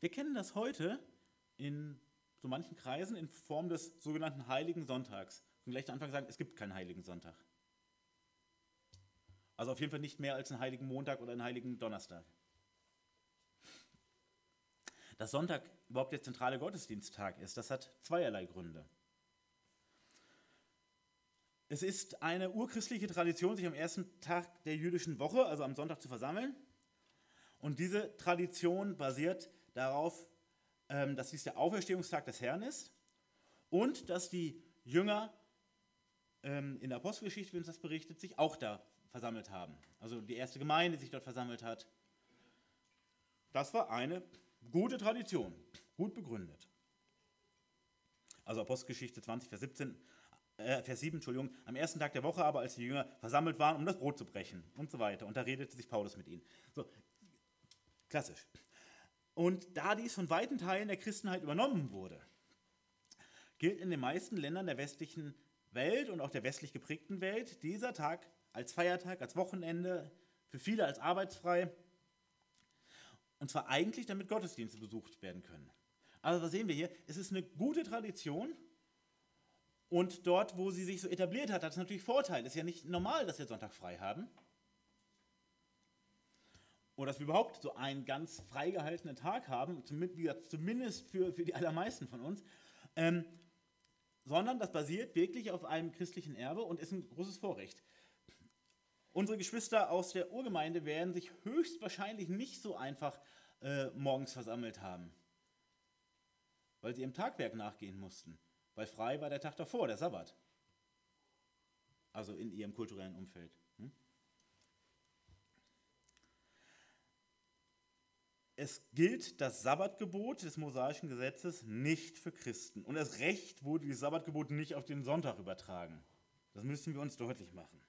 Wir kennen das heute in so manchen Kreisen in Form des sogenannten Heiligen Sonntags. Und gleich zu Anfang sagen, es gibt keinen Heiligen Sonntag. Also auf jeden Fall nicht mehr als einen Heiligen Montag oder einen Heiligen Donnerstag. Dass Sonntag überhaupt der zentrale Gottesdiensttag ist, das hat zweierlei Gründe. Es ist eine urchristliche Tradition, sich am ersten Tag der jüdischen Woche, also am Sonntag, zu versammeln. Und diese Tradition basiert darauf, ähm, dass dies der Auferstehungstag des Herrn ist und dass die Jünger ähm, in der Apostelgeschichte, wenn es das berichtet, sich auch da versammelt haben. Also die erste Gemeinde sich dort versammelt hat. Das war eine gute Tradition, gut begründet. Also Apostelgeschichte 20, Vers 17 äh, Vers 7, Entschuldigung, am ersten Tag der Woche aber, als die Jünger versammelt waren, um das Brot zu brechen und so weiter. Und da redete sich Paulus mit ihnen. So, klassisch. Und da dies von weiten Teilen der Christenheit übernommen wurde, gilt in den meisten Ländern der westlichen Welt und auch der westlich geprägten Welt dieser Tag als Feiertag, als Wochenende, für viele als arbeitsfrei. Und zwar eigentlich, damit Gottesdienste besucht werden können. Also was sehen wir hier? Es ist eine gute Tradition, und dort, wo sie sich so etabliert hat, hat es natürlich Vorteile. Es ist ja nicht normal, dass wir Sonntag frei haben. Oder dass wir überhaupt so einen ganz freigehaltenen Tag haben, zumindest für, für die allermeisten von uns. Ähm, sondern das basiert wirklich auf einem christlichen Erbe und ist ein großes Vorrecht. Unsere Geschwister aus der Urgemeinde werden sich höchstwahrscheinlich nicht so einfach äh, morgens versammelt haben, weil sie ihrem Tagwerk nachgehen mussten weil frei war der Tag davor, der Sabbat. Also in ihrem kulturellen Umfeld. Hm? Es gilt das Sabbatgebot des mosaischen Gesetzes nicht für Christen. Und das Recht wurde dieses Sabbatgebot nicht auf den Sonntag übertragen. Das müssen wir uns deutlich machen.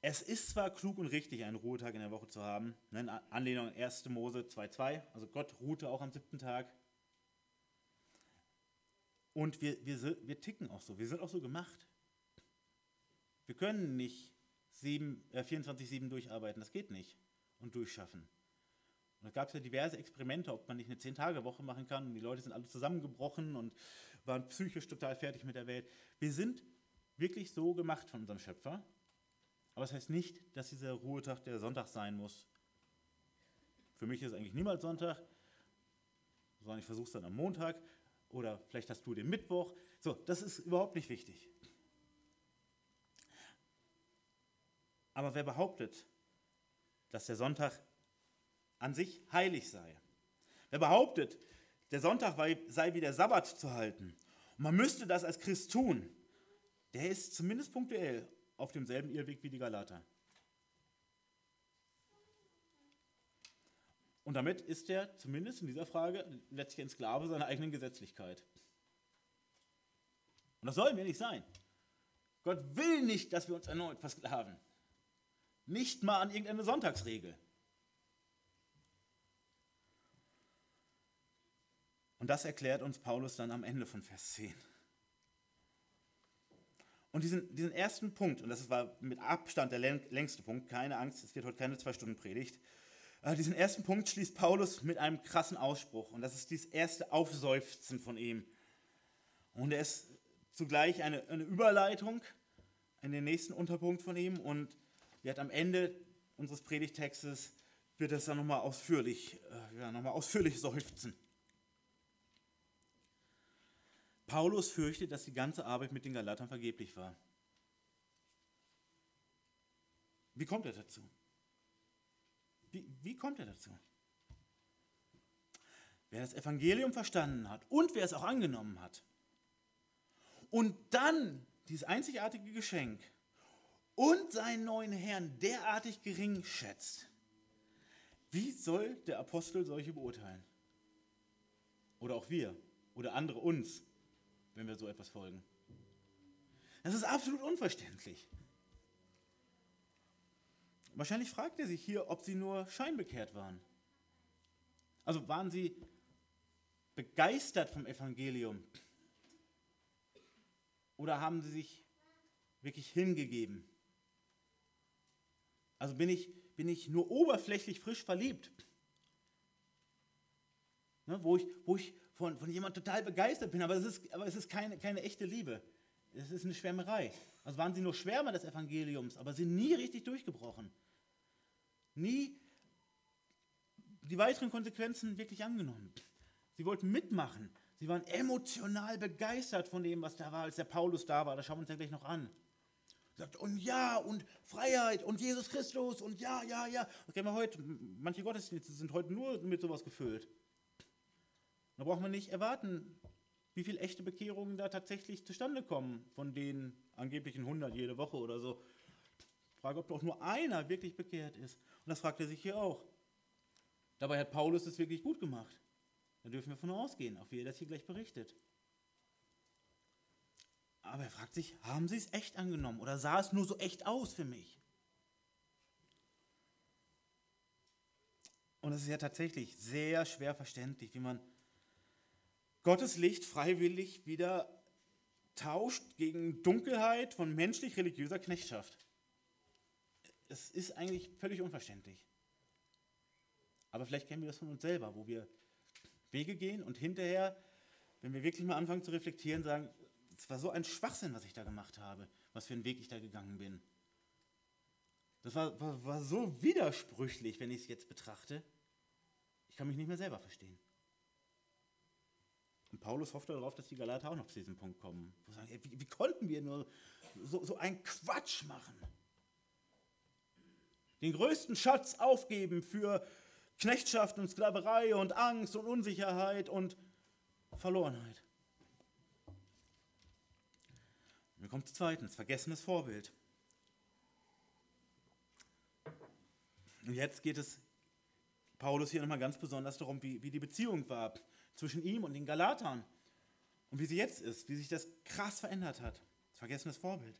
Es ist zwar klug und richtig, einen Ruhetag in der Woche zu haben, ne, in Anlehnung an 1. Mose 2,2, also Gott ruhte auch am siebten Tag, und wir, wir, wir ticken auch so, wir sind auch so gemacht. Wir können nicht äh, 24-7 durcharbeiten, das geht nicht. Und durchschaffen. Und da gab es ja diverse Experimente, ob man nicht eine 10-Tage-Woche machen kann. Und die Leute sind alle zusammengebrochen und waren psychisch total fertig mit der Welt. Wir sind wirklich so gemacht von unserem Schöpfer. Aber das heißt nicht, dass dieser Ruhetag der Sonntag sein muss. Für mich ist es eigentlich niemals Sonntag, sondern ich versuche es dann am Montag. Oder vielleicht hast du den Mittwoch. So, das ist überhaupt nicht wichtig. Aber wer behauptet, dass der Sonntag an sich heilig sei? Wer behauptet, der Sonntag sei wie der Sabbat zu halten und man müsste das als Christ tun, der ist zumindest punktuell auf demselben Irrweg wie die Galater. Und damit ist er zumindest in dieser Frage letztlich ein Sklave seiner eigenen Gesetzlichkeit. Und das sollen wir nicht sein. Gott will nicht, dass wir uns erneut versklaven. Nicht mal an irgendeine Sonntagsregel. Und das erklärt uns Paulus dann am Ende von Vers 10. Und diesen, diesen ersten Punkt, und das war mit Abstand der längste Punkt, keine Angst, es wird heute keine zwei Stunden Predigt, äh, diesen ersten Punkt schließt Paulus mit einem krassen Ausspruch. Und das ist dieses erste Aufseufzen von ihm. Und er ist zugleich eine, eine Überleitung in den nächsten Unterpunkt von ihm. Und wird am Ende unseres Predigtextes wird es dann nochmal ausführlich, äh, ja, noch ausführlich seufzen. Paulus fürchtet, dass die ganze Arbeit mit den Galatern vergeblich war. Wie kommt er dazu? Wie, wie kommt er dazu? Wer das Evangelium verstanden hat und wer es auch angenommen hat und dann dieses einzigartige Geschenk und seinen neuen Herrn derartig gering schätzt, wie soll der Apostel solche beurteilen? Oder auch wir oder andere uns, wenn wir so etwas folgen. Das ist absolut unverständlich. Wahrscheinlich fragt er sich hier, ob sie nur scheinbekehrt waren. Also waren sie begeistert vom Evangelium? Oder haben sie sich wirklich hingegeben? Also bin ich, bin ich nur oberflächlich frisch verliebt? Ne, wo ich, wo ich von, von jemandem total begeistert bin, aber es ist, aber es ist keine, keine echte Liebe. Es ist eine Schwärmerei. Also waren sie nur Schwärmer des Evangeliums, aber sind nie richtig durchgebrochen nie die weiteren Konsequenzen wirklich angenommen. Sie wollten mitmachen. Sie waren emotional begeistert von dem, was da war, als der Paulus da war. Das schauen wir uns ja gleich noch an. Sagt, und ja, und Freiheit und Jesus Christus und ja, ja, ja. Okay, wir heute, manche Gottesdienste sind heute nur mit sowas gefüllt. Da braucht man nicht erwarten, wie viele echte Bekehrungen da tatsächlich zustande kommen, von den angeblichen 100 jede Woche oder so. Frage, ob doch nur einer wirklich bekehrt ist. Und das fragt er sich hier auch. Dabei hat Paulus es wirklich gut gemacht. Da dürfen wir von ausgehen, auch wie er das hier gleich berichtet. Aber er fragt sich, haben sie es echt angenommen oder sah es nur so echt aus für mich? Und es ist ja tatsächlich sehr schwer verständlich, wie man Gottes Licht freiwillig wieder tauscht gegen Dunkelheit von menschlich-religiöser Knechtschaft. Es ist eigentlich völlig unverständlich. Aber vielleicht kennen wir das von uns selber, wo wir Wege gehen und hinterher, wenn wir wirklich mal anfangen zu reflektieren, sagen, es war so ein Schwachsinn, was ich da gemacht habe, was für einen Weg ich da gegangen bin. Das war, war, war so widersprüchlich, wenn ich es jetzt betrachte. Ich kann mich nicht mehr selber verstehen. Und Paulus hofft darauf, dass die Galater auch noch zu diesem Punkt kommen. Wo sagen, wie, wie, konnten wir nur so, so einen Quatsch machen? Den größten Schatz aufgeben für Knechtschaft und Sklaverei und Angst und Unsicherheit und Verlorenheit. Wir kommen zu zweitens, vergessenes Vorbild. Und jetzt geht es Paulus hier nochmal ganz besonders darum, wie, wie die Beziehung war zwischen ihm und den Galatern und wie sie jetzt ist, wie sich das krass verändert hat. Vergessenes Vorbild.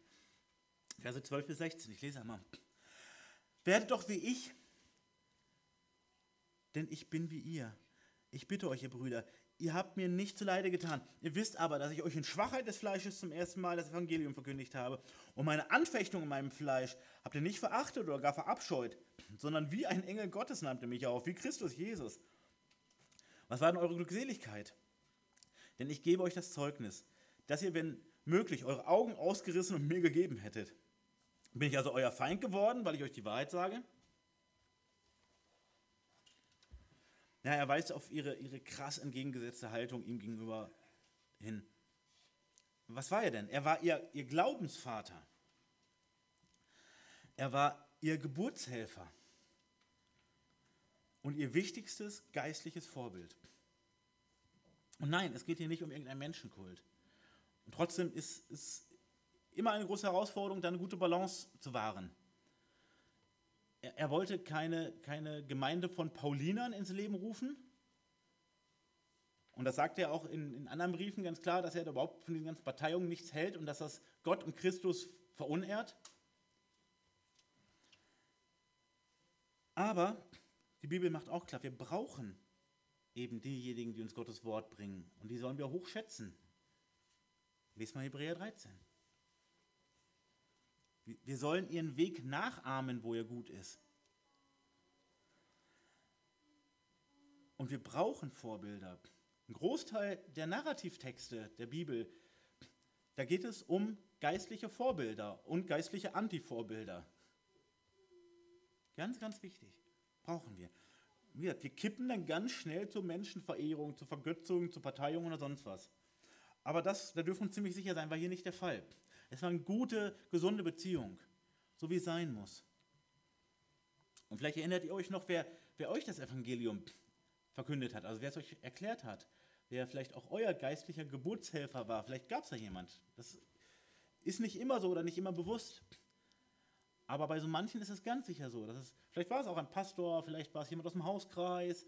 Verse 12 bis 16, ich lese einmal. Werdet doch wie ich, denn ich bin wie ihr. Ich bitte euch, ihr Brüder, ihr habt mir nicht zuleide getan. Ihr wisst aber, dass ich euch in Schwachheit des Fleisches zum ersten Mal das Evangelium verkündigt habe. Und meine Anfechtung in meinem Fleisch habt ihr nicht verachtet oder gar verabscheut, sondern wie ein Engel Gottes nannte mich auf, wie Christus Jesus. Was war denn eure Glückseligkeit? Denn ich gebe euch das Zeugnis, dass ihr, wenn möglich, eure Augen ausgerissen und mir gegeben hättet. Bin ich also euer Feind geworden, weil ich euch die Wahrheit sage? Ja, er weist auf ihre, ihre krass entgegengesetzte Haltung ihm gegenüber hin. Was war er denn? Er war ihr, ihr Glaubensvater. Er war ihr Geburtshelfer und ihr wichtigstes geistliches Vorbild. Und nein, es geht hier nicht um irgendeinen Menschenkult. Und trotzdem ist es immer eine große Herausforderung, da eine gute Balance zu wahren. Er, er wollte keine, keine Gemeinde von Paulinern ins Leben rufen. Und das sagt er auch in, in anderen Briefen ganz klar, dass er überhaupt von diesen ganzen Parteiungen nichts hält und dass das Gott und Christus verunehrt. Aber die Bibel macht auch klar, wir brauchen eben diejenigen, die uns Gottes Wort bringen. Und die sollen wir hochschätzen. Lies mal Hebräer 13. Wir sollen ihren Weg nachahmen, wo er gut ist. Und wir brauchen Vorbilder. Ein Großteil der Narrativtexte der Bibel, da geht es um geistliche Vorbilder und geistliche Antivorbilder. Ganz, ganz wichtig. Brauchen wir. Wir kippen dann ganz schnell zur Menschenverehrung, zur Vergötzung, zur Parteiung oder sonst was. Aber das, da dürfen wir ziemlich sicher sein, war hier nicht der Fall. Es war eine gute, gesunde Beziehung, so wie es sein muss. Und vielleicht erinnert ihr euch noch, wer, wer euch das Evangelium verkündet hat, also wer es euch erklärt hat, wer vielleicht auch euer geistlicher Geburtshelfer war. Vielleicht gab es da jemand. Das ist nicht immer so oder nicht immer bewusst. Aber bei so manchen ist es ganz sicher so. Dass es, vielleicht war es auch ein Pastor, vielleicht war es jemand aus dem Hauskreis,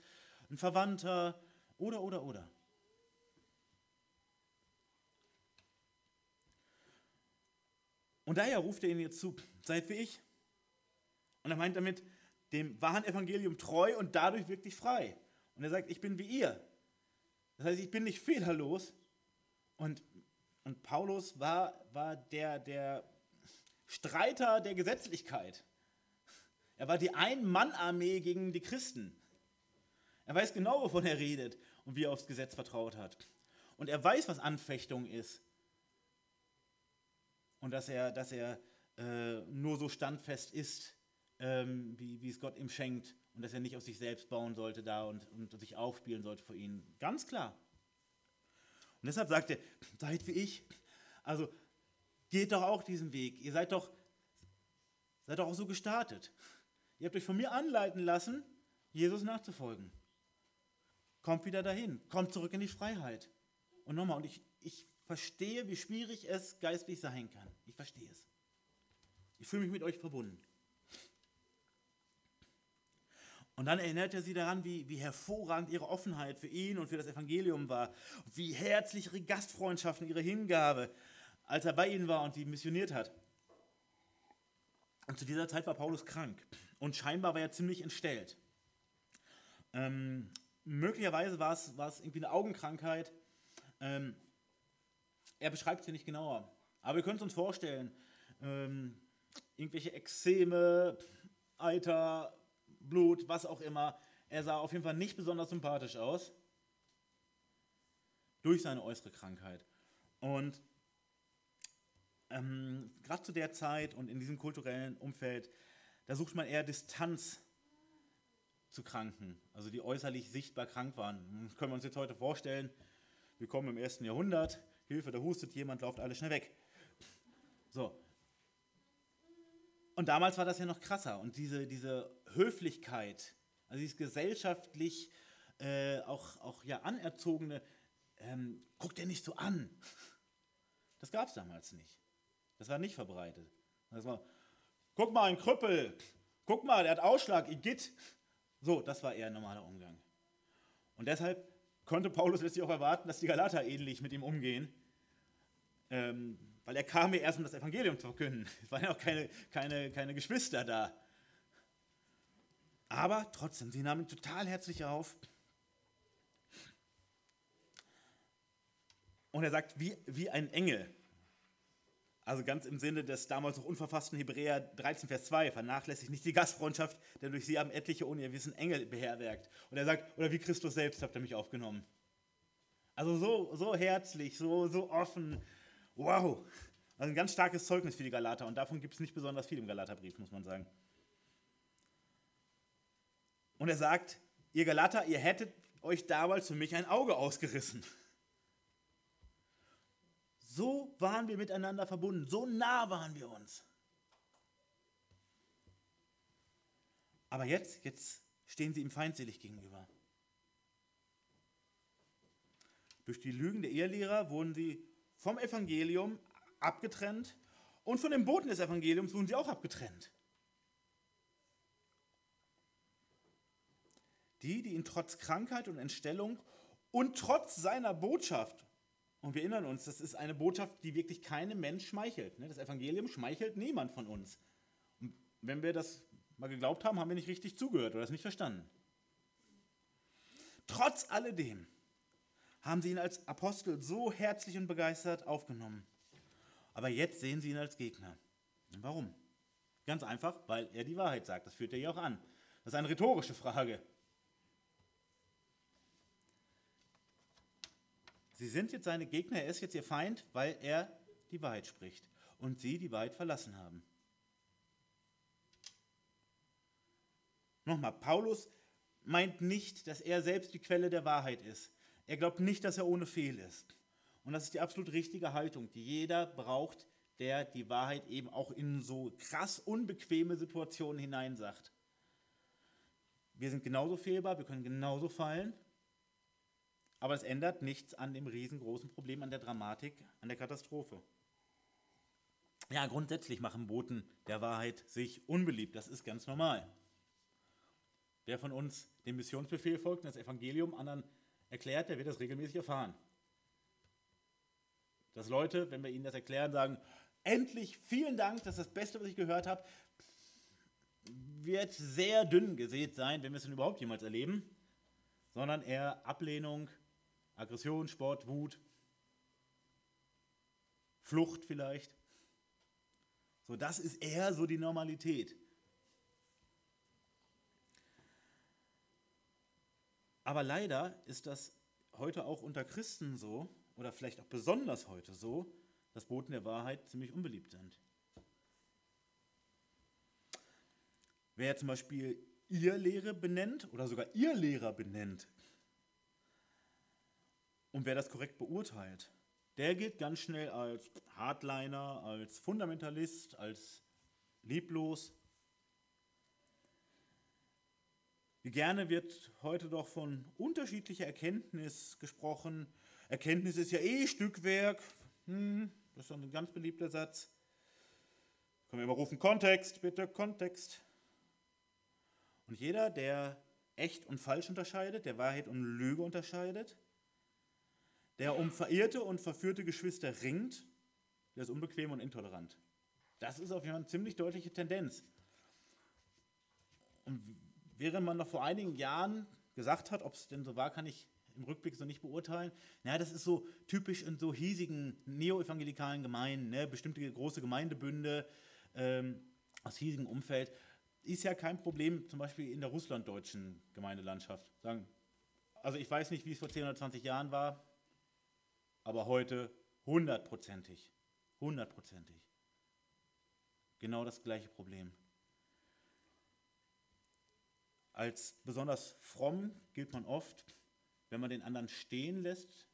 ein Verwandter oder, oder, oder. Und daher ruft er ihnen jetzt zu, seid wie ich. Und er meint damit, dem wahren Evangelium treu und dadurch wirklich frei. Und er sagt, ich bin wie ihr. Das heißt, ich bin nicht fehlerlos. Und, und Paulus war, war der, der Streiter der Gesetzlichkeit. Er war die Ein-Mann-Armee gegen die Christen. Er weiß genau, wovon er redet und wie er aufs Gesetz vertraut hat. Und er weiß, was Anfechtung ist und dass er, dass er äh, nur so standfest ist, ähm, wie, wie es Gott ihm schenkt und dass er nicht auf sich selbst bauen sollte da und, und sich aufspielen sollte vor ihnen. Ganz klar. Und deshalb sagt er, seid wie ich. Also geht doch auch diesen Weg. Ihr seid doch, seid doch auch so gestartet. Ihr habt euch von mir anleiten lassen, Jesus nachzufolgen. Kommt wieder dahin, kommt zurück in die Freiheit. Und nochmal, und ich, ich verstehe, wie schwierig es geistlich sein kann. Ich verstehe es. Ich fühle mich mit euch verbunden. Und dann erinnert er sie daran, wie, wie hervorragend ihre Offenheit für ihn und für das Evangelium war. Wie herzlich ihre Gastfreundschaft und ihre Hingabe, als er bei ihnen war und sie missioniert hat. Und zu dieser Zeit war Paulus krank und scheinbar war er ziemlich entstellt. Ähm, möglicherweise war es, war es irgendwie eine Augenkrankheit. Ähm, er beschreibt es hier nicht genauer. Aber wir können es uns vorstellen. Ähm, irgendwelche Ekzeme, Eiter, Blut, was auch immer. Er sah auf jeden Fall nicht besonders sympathisch aus. Durch seine äußere Krankheit. Und ähm, gerade zu der Zeit und in diesem kulturellen Umfeld, da sucht man eher Distanz zu Kranken, also die äußerlich sichtbar krank waren. Das können wir uns jetzt heute vorstellen. Wir kommen im ersten Jahrhundert, Hilfe, da hustet jemand, läuft alles schnell weg. So. Und damals war das ja noch krasser. Und diese, diese Höflichkeit, also dieses gesellschaftlich äh, auch, auch ja anerzogene, ähm, guck dir nicht so an. Das gab es damals nicht. Das war nicht verbreitet. Das war, guck mal, ein Krüppel. Guck mal, der hat Ausschlag, Igitt. So, das war eher ein normaler Umgang. Und deshalb konnte Paulus letztlich auch erwarten, dass die Galater ähnlich mit ihm umgehen. Ähm, weil er kam ja erst, um das Evangelium zu verkünden. Es waren ja auch keine, keine, keine Geschwister da. Aber trotzdem, sie nahmen ihn total herzlich auf. Und er sagt, wie, wie ein Engel. Also ganz im Sinne des damals noch unverfassten Hebräer 13, Vers 2, vernachlässigt nicht die Gastfreundschaft, denn durch sie haben etliche ohne ihr Wissen Engel beherbergt. Und er sagt, oder wie Christus selbst habt ihr mich aufgenommen. Also so, so herzlich, so, so offen. Wow. Also ein ganz starkes Zeugnis für die Galater und davon gibt es nicht besonders viel im Galaterbrief, muss man sagen. Und er sagt, ihr Galater, ihr hättet euch damals für mich ein Auge ausgerissen. So waren wir miteinander verbunden, so nah waren wir uns. Aber jetzt, jetzt stehen sie ihm feindselig gegenüber. Durch die Lügen der Ehelehrer wurden sie vom Evangelium abgetrennt und von den Boten des Evangeliums wurden sie auch abgetrennt. Die, die ihn trotz Krankheit und Entstellung und trotz seiner Botschaft, und wir erinnern uns, das ist eine Botschaft, die wirklich keinem Mensch schmeichelt. Ne? Das Evangelium schmeichelt niemand von uns. Und wenn wir das mal geglaubt haben, haben wir nicht richtig zugehört oder es nicht verstanden. Trotz alledem haben sie ihn als Apostel so herzlich und begeistert aufgenommen. Aber jetzt sehen sie ihn als Gegner. Warum? Ganz einfach, weil er die Wahrheit sagt. Das führt er ja auch an. Das ist eine rhetorische Frage. Sie sind jetzt seine Gegner, er ist jetzt ihr Feind, weil er die Wahrheit spricht und sie die Wahrheit verlassen haben. Nochmal, Paulus meint nicht, dass er selbst die Quelle der Wahrheit ist. Er glaubt nicht, dass er ohne Fehl ist. Und das ist die absolut richtige Haltung, die jeder braucht, der die Wahrheit eben auch in so krass unbequeme Situationen hineinsagt. Wir sind genauso fehlbar, wir können genauso fallen aber es ändert nichts an dem riesengroßen Problem, an der Dramatik, an der Katastrophe. Ja, grundsätzlich machen Boten der Wahrheit sich unbeliebt. Das ist ganz normal. Wer von uns dem Missionsbefehl folgt und das Evangelium anderen erklärt, der wird das regelmäßig erfahren. Dass Leute, wenn wir ihnen das erklären, sagen, endlich vielen Dank, das ist das Beste, was ich gehört habe, wird sehr dünn gesät sein, wenn wir es denn überhaupt jemals erleben, sondern eher Ablehnung, Aggression, Sport, Wut, Flucht vielleicht. So, das ist eher so die Normalität. Aber leider ist das heute auch unter Christen so, oder vielleicht auch besonders heute so, dass Boten der Wahrheit ziemlich unbeliebt sind. Wer zum Beispiel ihr Lehre benennt oder sogar ihr Lehrer benennt. Und wer das korrekt beurteilt, der gilt ganz schnell als Hardliner, als Fundamentalist, als lieblos. Wie gerne wird heute doch von unterschiedlicher Erkenntnis gesprochen. Erkenntnis ist ja eh Stückwerk. Hm, das ist ein ganz beliebter Satz. Können wir immer rufen, Kontext, bitte, Kontext. Und jeder, der echt und falsch unterscheidet, der Wahrheit und Lüge unterscheidet, der um verirrte und verführte Geschwister ringt, der ist unbequem und intolerant. Das ist auf jeden Fall eine ziemlich deutliche Tendenz. Und während man noch vor einigen Jahren gesagt hat, ob es denn so war, kann ich im Rückblick so nicht beurteilen. Naja, das ist so typisch in so hiesigen neoevangelikalen Gemeinden, ne? bestimmte große Gemeindebünde ähm, aus hiesigem Umfeld. Ist ja kein Problem, zum Beispiel in der russlanddeutschen Gemeindelandschaft. Sagen, also ich weiß nicht, wie es vor 10 oder 20 Jahren war, aber heute hundertprozentig. Hundertprozentig. Genau das gleiche Problem. Als besonders fromm gilt man oft, wenn man den anderen stehen lässt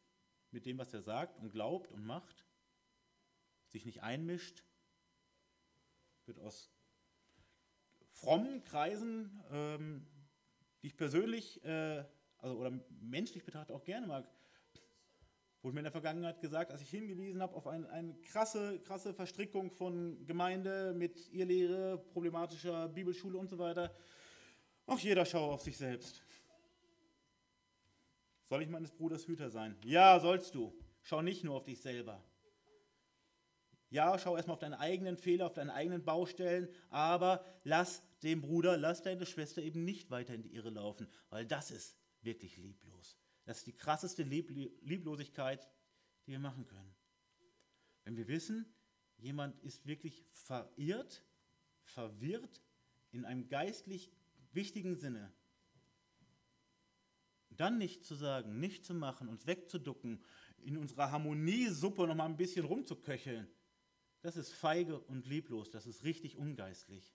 mit dem, was er sagt und glaubt und macht, sich nicht einmischt, wird aus frommen Kreisen, ähm, die ich persönlich äh, also, oder menschlich betrachte auch gerne mag, wurde mir in der Vergangenheit gesagt, als ich hingewiesen habe auf eine, eine krasse, krasse Verstrickung von Gemeinde mit ihr Lehre, problematischer Bibelschule und so weiter. Auch jeder schaue auf sich selbst. Soll ich meines Bruders Hüter sein? Ja, sollst du. Schau nicht nur auf dich selber. Ja, schau erstmal auf deine eigenen Fehler, auf deine eigenen Baustellen, aber lass den Bruder, lass deine Schwester eben nicht weiter in die Irre laufen, weil das ist wirklich lieblos. Das ist die krasseste Lieblosigkeit, die wir machen können. Wenn wir wissen, jemand ist wirklich verirrt, verwirrt in einem geistlich wichtigen Sinne, dann nicht zu sagen, nicht zu machen, uns wegzuducken, in unserer Harmoniesuppe noch mal ein bisschen rumzuköcheln, das ist feige und lieblos, das ist richtig ungeistlich.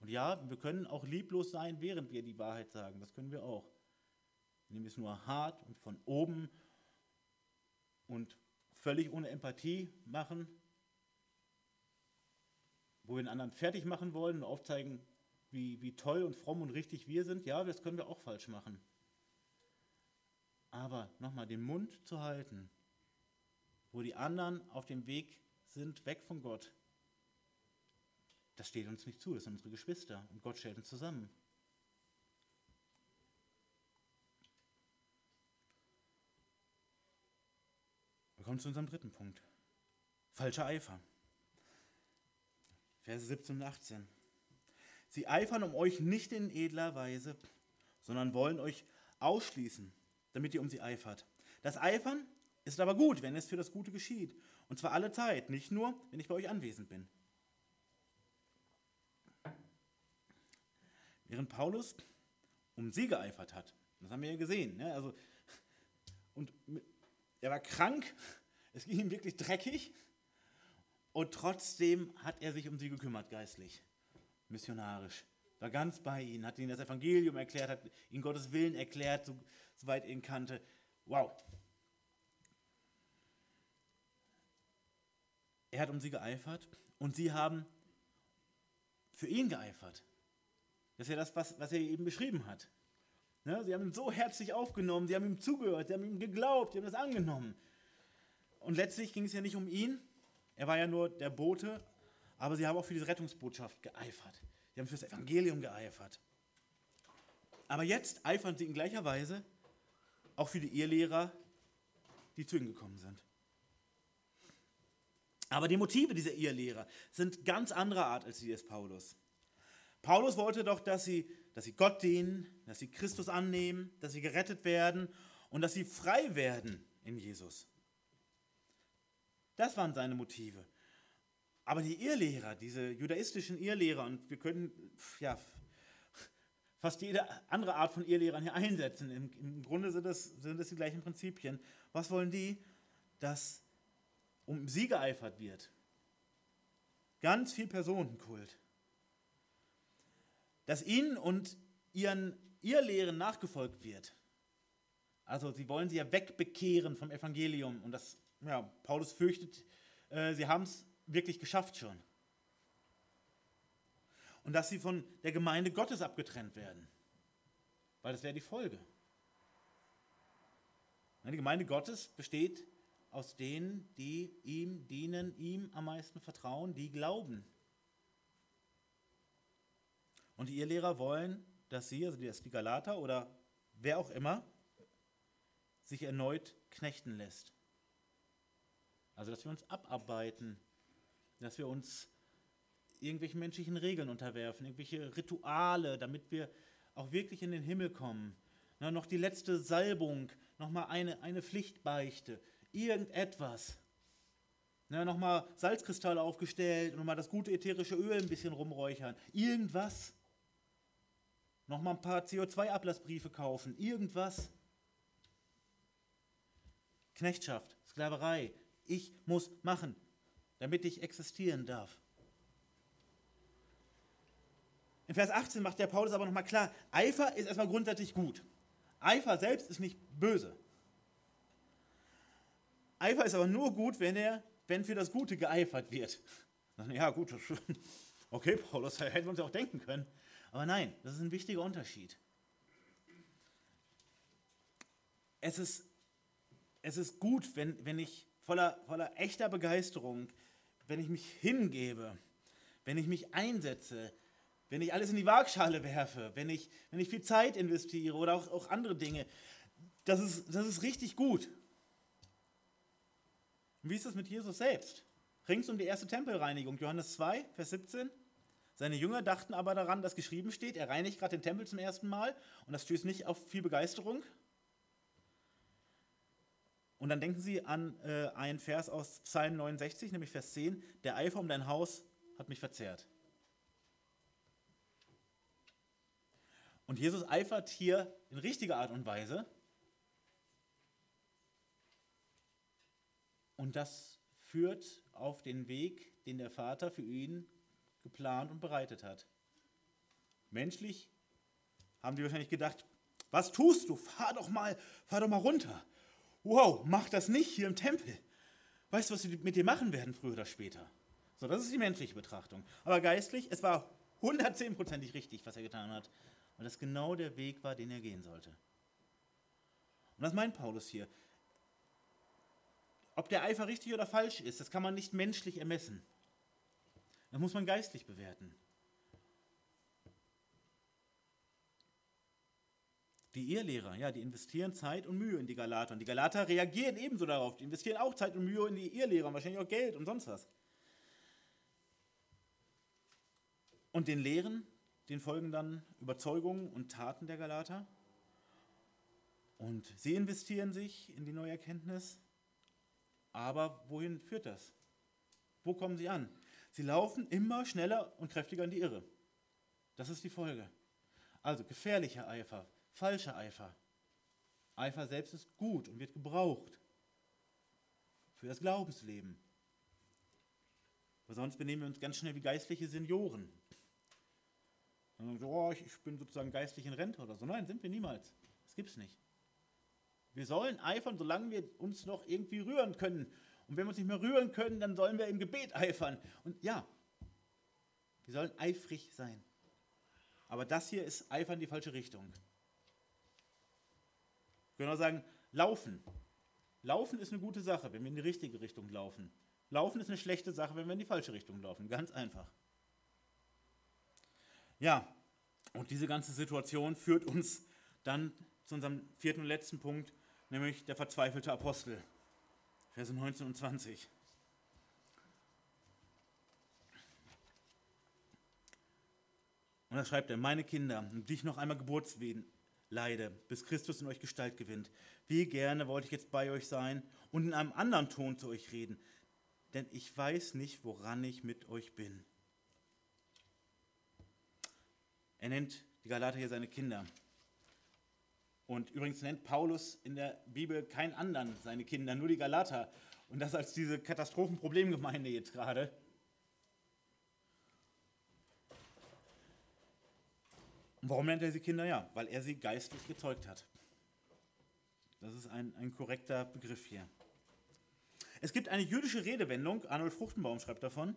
Und ja, wir können auch lieblos sein, während wir die Wahrheit sagen, das können wir auch. Indem wir es nur hart und von oben und völlig ohne Empathie machen, wo wir den anderen fertig machen wollen und aufzeigen, wie, wie toll und fromm und richtig wir sind, ja, das können wir auch falsch machen. Aber nochmal den Mund zu halten, wo die anderen auf dem Weg sind, weg von Gott, das steht uns nicht zu, das sind unsere Geschwister und Gott stellt uns zusammen. kommen zu unserem dritten Punkt. Falscher Eifer. Verse 17 und 18. Sie eifern um euch nicht in edler Weise, sondern wollen euch ausschließen, damit ihr um sie eifert. Das Eifern ist aber gut, wenn es für das Gute geschieht. Und zwar alle Zeit, nicht nur, wenn ich bei euch anwesend bin. Während Paulus um sie geeifert hat, das haben wir ja gesehen, ne? also, und er war krank, es ging ihm wirklich dreckig und trotzdem hat er sich um sie gekümmert, geistlich, missionarisch. War ganz bei ihnen, hat ihnen das Evangelium erklärt, hat ihnen Gottes Willen erklärt, so, soweit er ihn kannte. Wow. Er hat um sie geeifert und sie haben für ihn geeifert. Das ist ja das, was, was er eben beschrieben hat. Ne? Sie haben ihn so herzlich aufgenommen, sie haben ihm zugehört, sie haben ihm geglaubt, sie haben das angenommen. Und letztlich ging es ja nicht um ihn, er war ja nur der Bote, aber sie haben auch für diese Rettungsbotschaft geeifert. Sie haben für das Evangelium geeifert. Aber jetzt eifern sie in gleicher Weise auch für die Irrlehrer, die zu ihnen gekommen sind. Aber die Motive dieser Irrlehrer sind ganz anderer Art als die des Paulus. Paulus wollte doch, dass sie dass sie Gott dienen, dass sie Christus annehmen, dass sie gerettet werden und dass sie frei werden in Jesus. Das waren seine Motive. Aber die Irrlehrer, diese judaistischen Irrlehrer, und wir können ja, fast jede andere Art von Irrlehrern hier einsetzen, im, im Grunde sind das, sind das die gleichen Prinzipien. Was wollen die? Dass um sie geeifert wird. Ganz viel Personenkult. dass ihnen und ihren, ihr Lehren nachgefolgt wird. Also sie wollen sie ja wegbekehren vom Evangelium. Und das, ja, Paulus fürchtet, äh, sie haben es wirklich geschafft schon. Und dass sie von der Gemeinde Gottes abgetrennt werden. Weil das wäre die Folge. Die Gemeinde Gottes besteht aus denen, die ihm dienen, ihm am meisten vertrauen, die glauben. Und die Irrlehrer wollen, dass sie, also die Galater oder wer auch immer, sich erneut knechten lässt. Also, dass wir uns abarbeiten, dass wir uns irgendwelchen menschlichen Regeln unterwerfen, irgendwelche Rituale, damit wir auch wirklich in den Himmel kommen. Na, noch die letzte Salbung, nochmal eine, eine Pflichtbeichte, irgendetwas. Na, nochmal Salzkristalle aufgestellt nochmal das gute ätherische Öl ein bisschen rumräuchern. Irgendwas. Nochmal ein paar CO2-Ablassbriefe kaufen. Irgendwas. Knechtschaft, Sklaverei. Ich muss machen, damit ich existieren darf. In Vers 18 macht der Paulus aber nochmal klar, Eifer ist erstmal grundsätzlich gut. Eifer selbst ist nicht böse. Eifer ist aber nur gut, wenn er, wenn für das Gute geeifert wird. Ja, gut, okay, Paulus, hätten wir uns ja auch denken können. Aber nein, das ist ein wichtiger Unterschied. Es ist es ist gut, wenn, wenn ich voller, voller echter Begeisterung, wenn ich mich hingebe, wenn ich mich einsetze, wenn ich alles in die Waagschale werfe, wenn ich, wenn ich viel Zeit investiere oder auch, auch andere Dinge. Das ist, das ist richtig gut. Und wie ist das mit Jesus selbst? Rings um die erste Tempelreinigung, Johannes 2, Vers 17. Seine Jünger dachten aber daran, dass geschrieben steht, er reinigt gerade den Tempel zum ersten Mal und das stößt nicht auf viel Begeisterung. Und dann denken Sie an äh, einen Vers aus Psalm 69, nämlich Vers 10, der Eifer um dein Haus hat mich verzehrt. Und Jesus eifert hier in richtiger Art und Weise. Und das führt auf den Weg, den der Vater für ihn geplant und bereitet hat. Menschlich haben die wahrscheinlich gedacht, was tust du? Fahr doch mal, fahr doch mal runter wow, mach das nicht hier im Tempel. Weißt du, was sie mit dir machen werden, früher oder später? So, das ist die menschliche Betrachtung. Aber geistlich, es war 110%ig richtig, was er getan hat, weil das genau der Weg war, den er gehen sollte. Und das meint Paulus hier. Ob der Eifer richtig oder falsch ist, das kann man nicht menschlich ermessen. Das muss man geistlich bewerten. Die Irrlehrer, ja, die investieren Zeit und Mühe in die Galater. Und die Galater reagieren ebenso darauf. Die investieren auch Zeit und Mühe in die Irrlehrer und wahrscheinlich auch Geld und sonst was. Und den Lehren, den folgen dann Überzeugungen und Taten der Galater. Und sie investieren sich in die neue Erkenntnis. Aber wohin führt das? Wo kommen sie an? Sie laufen immer schneller und kräftiger in die Irre. Das ist die Folge. Also gefährlicher Eifer, falscher Eifer. Eifer selbst ist gut und wird gebraucht für das Glaubensleben. Weil sonst benehmen wir uns ganz schnell wie geistliche Senioren. Oh, ich bin sozusagen geistlich in Rente oder so. Nein, sind wir niemals. Das gibt es nicht. Wir sollen eifern, solange wir uns noch irgendwie rühren können. Und wenn wir uns nicht mehr rühren können, dann sollen wir im Gebet eifern. Und ja, wir sollen eifrig sein. Aber das hier ist Eifern in die falsche Richtung. Wir können auch sagen, laufen. Laufen ist eine gute Sache, wenn wir in die richtige Richtung laufen. Laufen ist eine schlechte Sache, wenn wir in die falsche Richtung laufen. Ganz einfach. Ja, und diese ganze Situation führt uns dann zu unserem vierten und letzten Punkt, nämlich der verzweifelte Apostel. Verse 19 und 20. Und da schreibt er, meine Kinder, um dich noch einmal Geburtswehen leide, bis Christus in euch Gestalt gewinnt. Wie gerne wollte ich jetzt bei euch sein und in einem anderen Ton zu euch reden, denn ich weiß nicht, woran ich mit euch bin. Er nennt die Galater hier seine Kinder. Und übrigens nennt Paulus in der Bibel keinen anderen seine Kinder, nur die Galater. Und das als diese Katastrophenproblemgemeinde jetzt gerade. Und warum nennt er sie Kinder? Ja, weil er sie geistlich gezeugt hat. Das ist ein, ein korrekter Begriff hier. Es gibt eine jüdische Redewendung, Arnold Fruchtenbaum schreibt davon,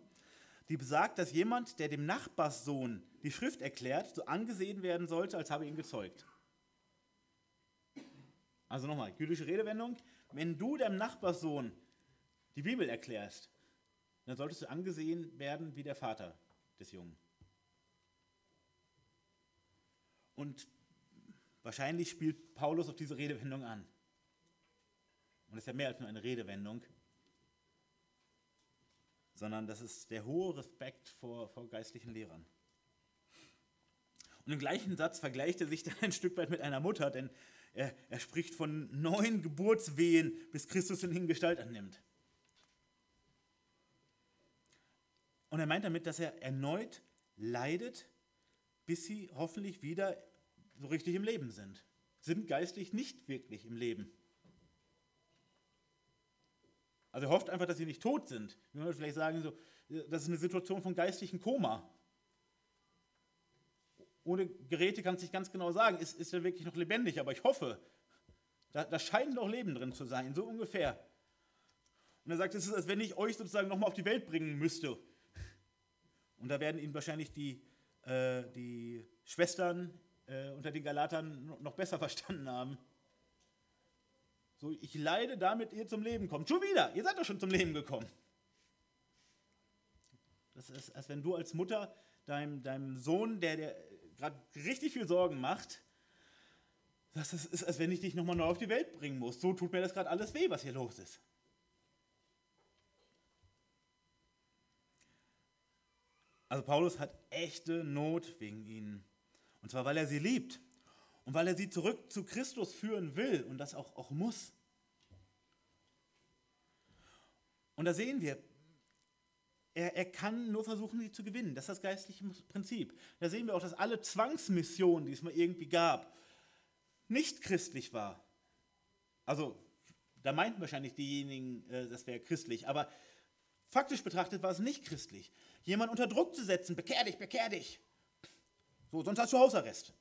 die besagt, dass jemand, der dem Nachbarssohn die Schrift erklärt, so angesehen werden sollte, als habe ihn gezeugt. Also nochmal, jüdische Redewendung, wenn du deinem Nachbarssohn die Bibel erklärst, dann solltest du angesehen werden wie der Vater des Jungen. Und wahrscheinlich spielt Paulus auf diese Redewendung an. Und es ist ja mehr als nur eine Redewendung, sondern das ist der hohe Respekt vor, vor geistlichen Lehrern. Und im gleichen Satz vergleicht er sich dann ein Stück weit mit einer Mutter, denn er, er spricht von neun Geburtswehen, bis Christus in ihnen Gestalt annimmt. Und er meint damit, dass er erneut leidet, bis sie hoffentlich wieder so richtig im Leben sind. Sind geistlich nicht wirklich im Leben. Also hofft einfach, dass sie nicht tot sind. Wir würden vielleicht sagen, so, das ist eine Situation von geistlichem Koma. Ohne Geräte kann es nicht ganz genau sagen, ist, ist er wirklich noch lebendig, aber ich hoffe, da, da scheint noch Leben drin zu sein, so ungefähr. Und er sagt, es ist, als wenn ich euch sozusagen nochmal auf die Welt bringen müsste. Und da werden ihn wahrscheinlich die, äh, die Schwestern äh, unter den Galatern noch besser verstanden haben. So, ich leide, damit ihr zum Leben kommt. Schon wieder, ihr seid doch schon zum Leben gekommen. Das ist, als wenn du als Mutter deinem, deinem Sohn, der dir gerade richtig viel Sorgen macht, das ist, als wenn ich dich nochmal neu auf die Welt bringen muss. So tut mir das gerade alles weh, was hier los ist. Also Paulus hat echte Not wegen ihnen. Und zwar, weil er sie liebt. Und weil er sie zurück zu Christus führen will und das auch, auch muss. Und da sehen wir, er, er kann nur versuchen, sie zu gewinnen. Das ist das geistliche Prinzip. Da sehen wir auch, dass alle Zwangsmissionen, die es mal irgendwie gab, nicht christlich war. Also, da meinten wahrscheinlich diejenigen, äh, das wäre christlich, aber faktisch betrachtet war es nicht christlich. Jemand unter Druck zu setzen, bekehr dich, bekehr dich. So, sonst hast du Hausarrest.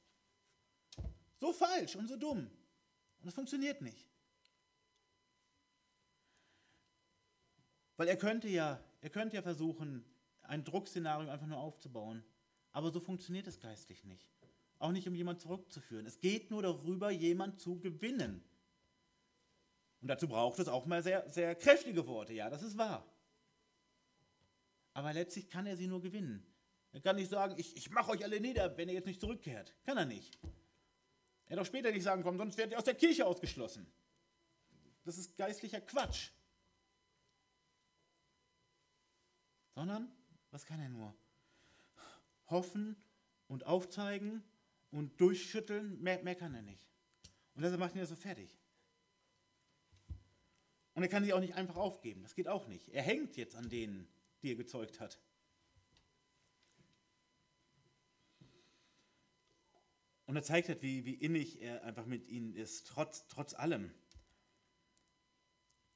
So falsch und so dumm. Und das funktioniert nicht. Weil er könnte ja, er könnte ja versuchen, ein Druckszenario einfach nur aufzubauen. Aber so funktioniert es geistlich nicht. Auch nicht, um jemanden zurückzuführen. Es geht nur darüber, jemanden zu gewinnen. Und dazu braucht es auch mal sehr, sehr kräftige Worte. Ja, das ist wahr. Aber letztlich kann er sie nur gewinnen. Er kann nicht sagen, ich, ich mache euch alle nieder, wenn ihr jetzt nicht zurückkehrt. Kann er nicht. Er wird auch später nicht sagen, komm, sonst werdet ihr aus der Kirche ausgeschlossen. Das ist geistlicher Quatsch. Sondern, was kann er nur? Hoffen und aufzeigen und durchschütteln, mehr, mehr kann er nicht. Und deshalb macht ihn er so fertig. Und er kann sich auch nicht einfach aufgeben. Das geht auch nicht. Er hängt jetzt an denen, die er gezeugt hat. Und er zeigt halt, wie, wie innig er einfach mit ihnen ist, trotz, trotz allem.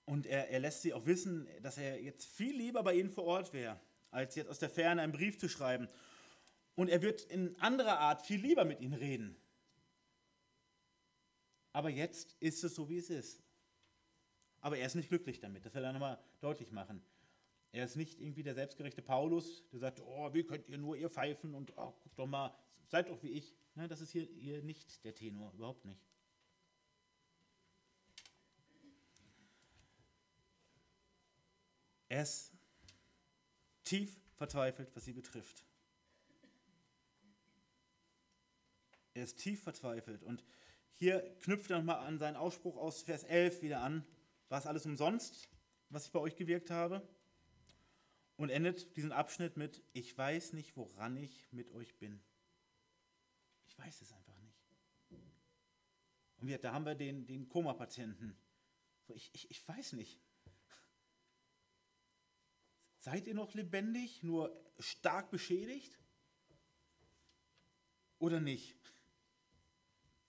Und er, er lässt sie auch wissen, dass er jetzt viel lieber bei ihnen vor Ort wäre, als jetzt aus der Ferne einen Brief zu schreiben. Und er wird in anderer Art viel lieber mit ihnen reden. Aber jetzt ist es so, wie es ist. Aber er ist nicht glücklich damit, das will er nochmal deutlich machen. Er ist nicht irgendwie der selbstgerechte Paulus, der sagt, oh, wie könnt ihr nur ihr pfeifen und oh, guck doch mal, seid doch wie ich. Nein, das ist hier, hier nicht der Tenor, überhaupt nicht. Er ist tief verzweifelt, was sie betrifft. Er ist tief verzweifelt. Und hier knüpft er nochmal an seinen Ausspruch aus Vers 11 wieder an. War es alles umsonst, was ich bei euch gewirkt habe? Und endet diesen Abschnitt mit, ich weiß nicht, woran ich mit euch bin. Weiß es einfach nicht. Und wir, da haben wir den, den Koma-Patienten. So, ich, ich, ich weiß nicht. Seid ihr noch lebendig, nur stark beschädigt? Oder nicht?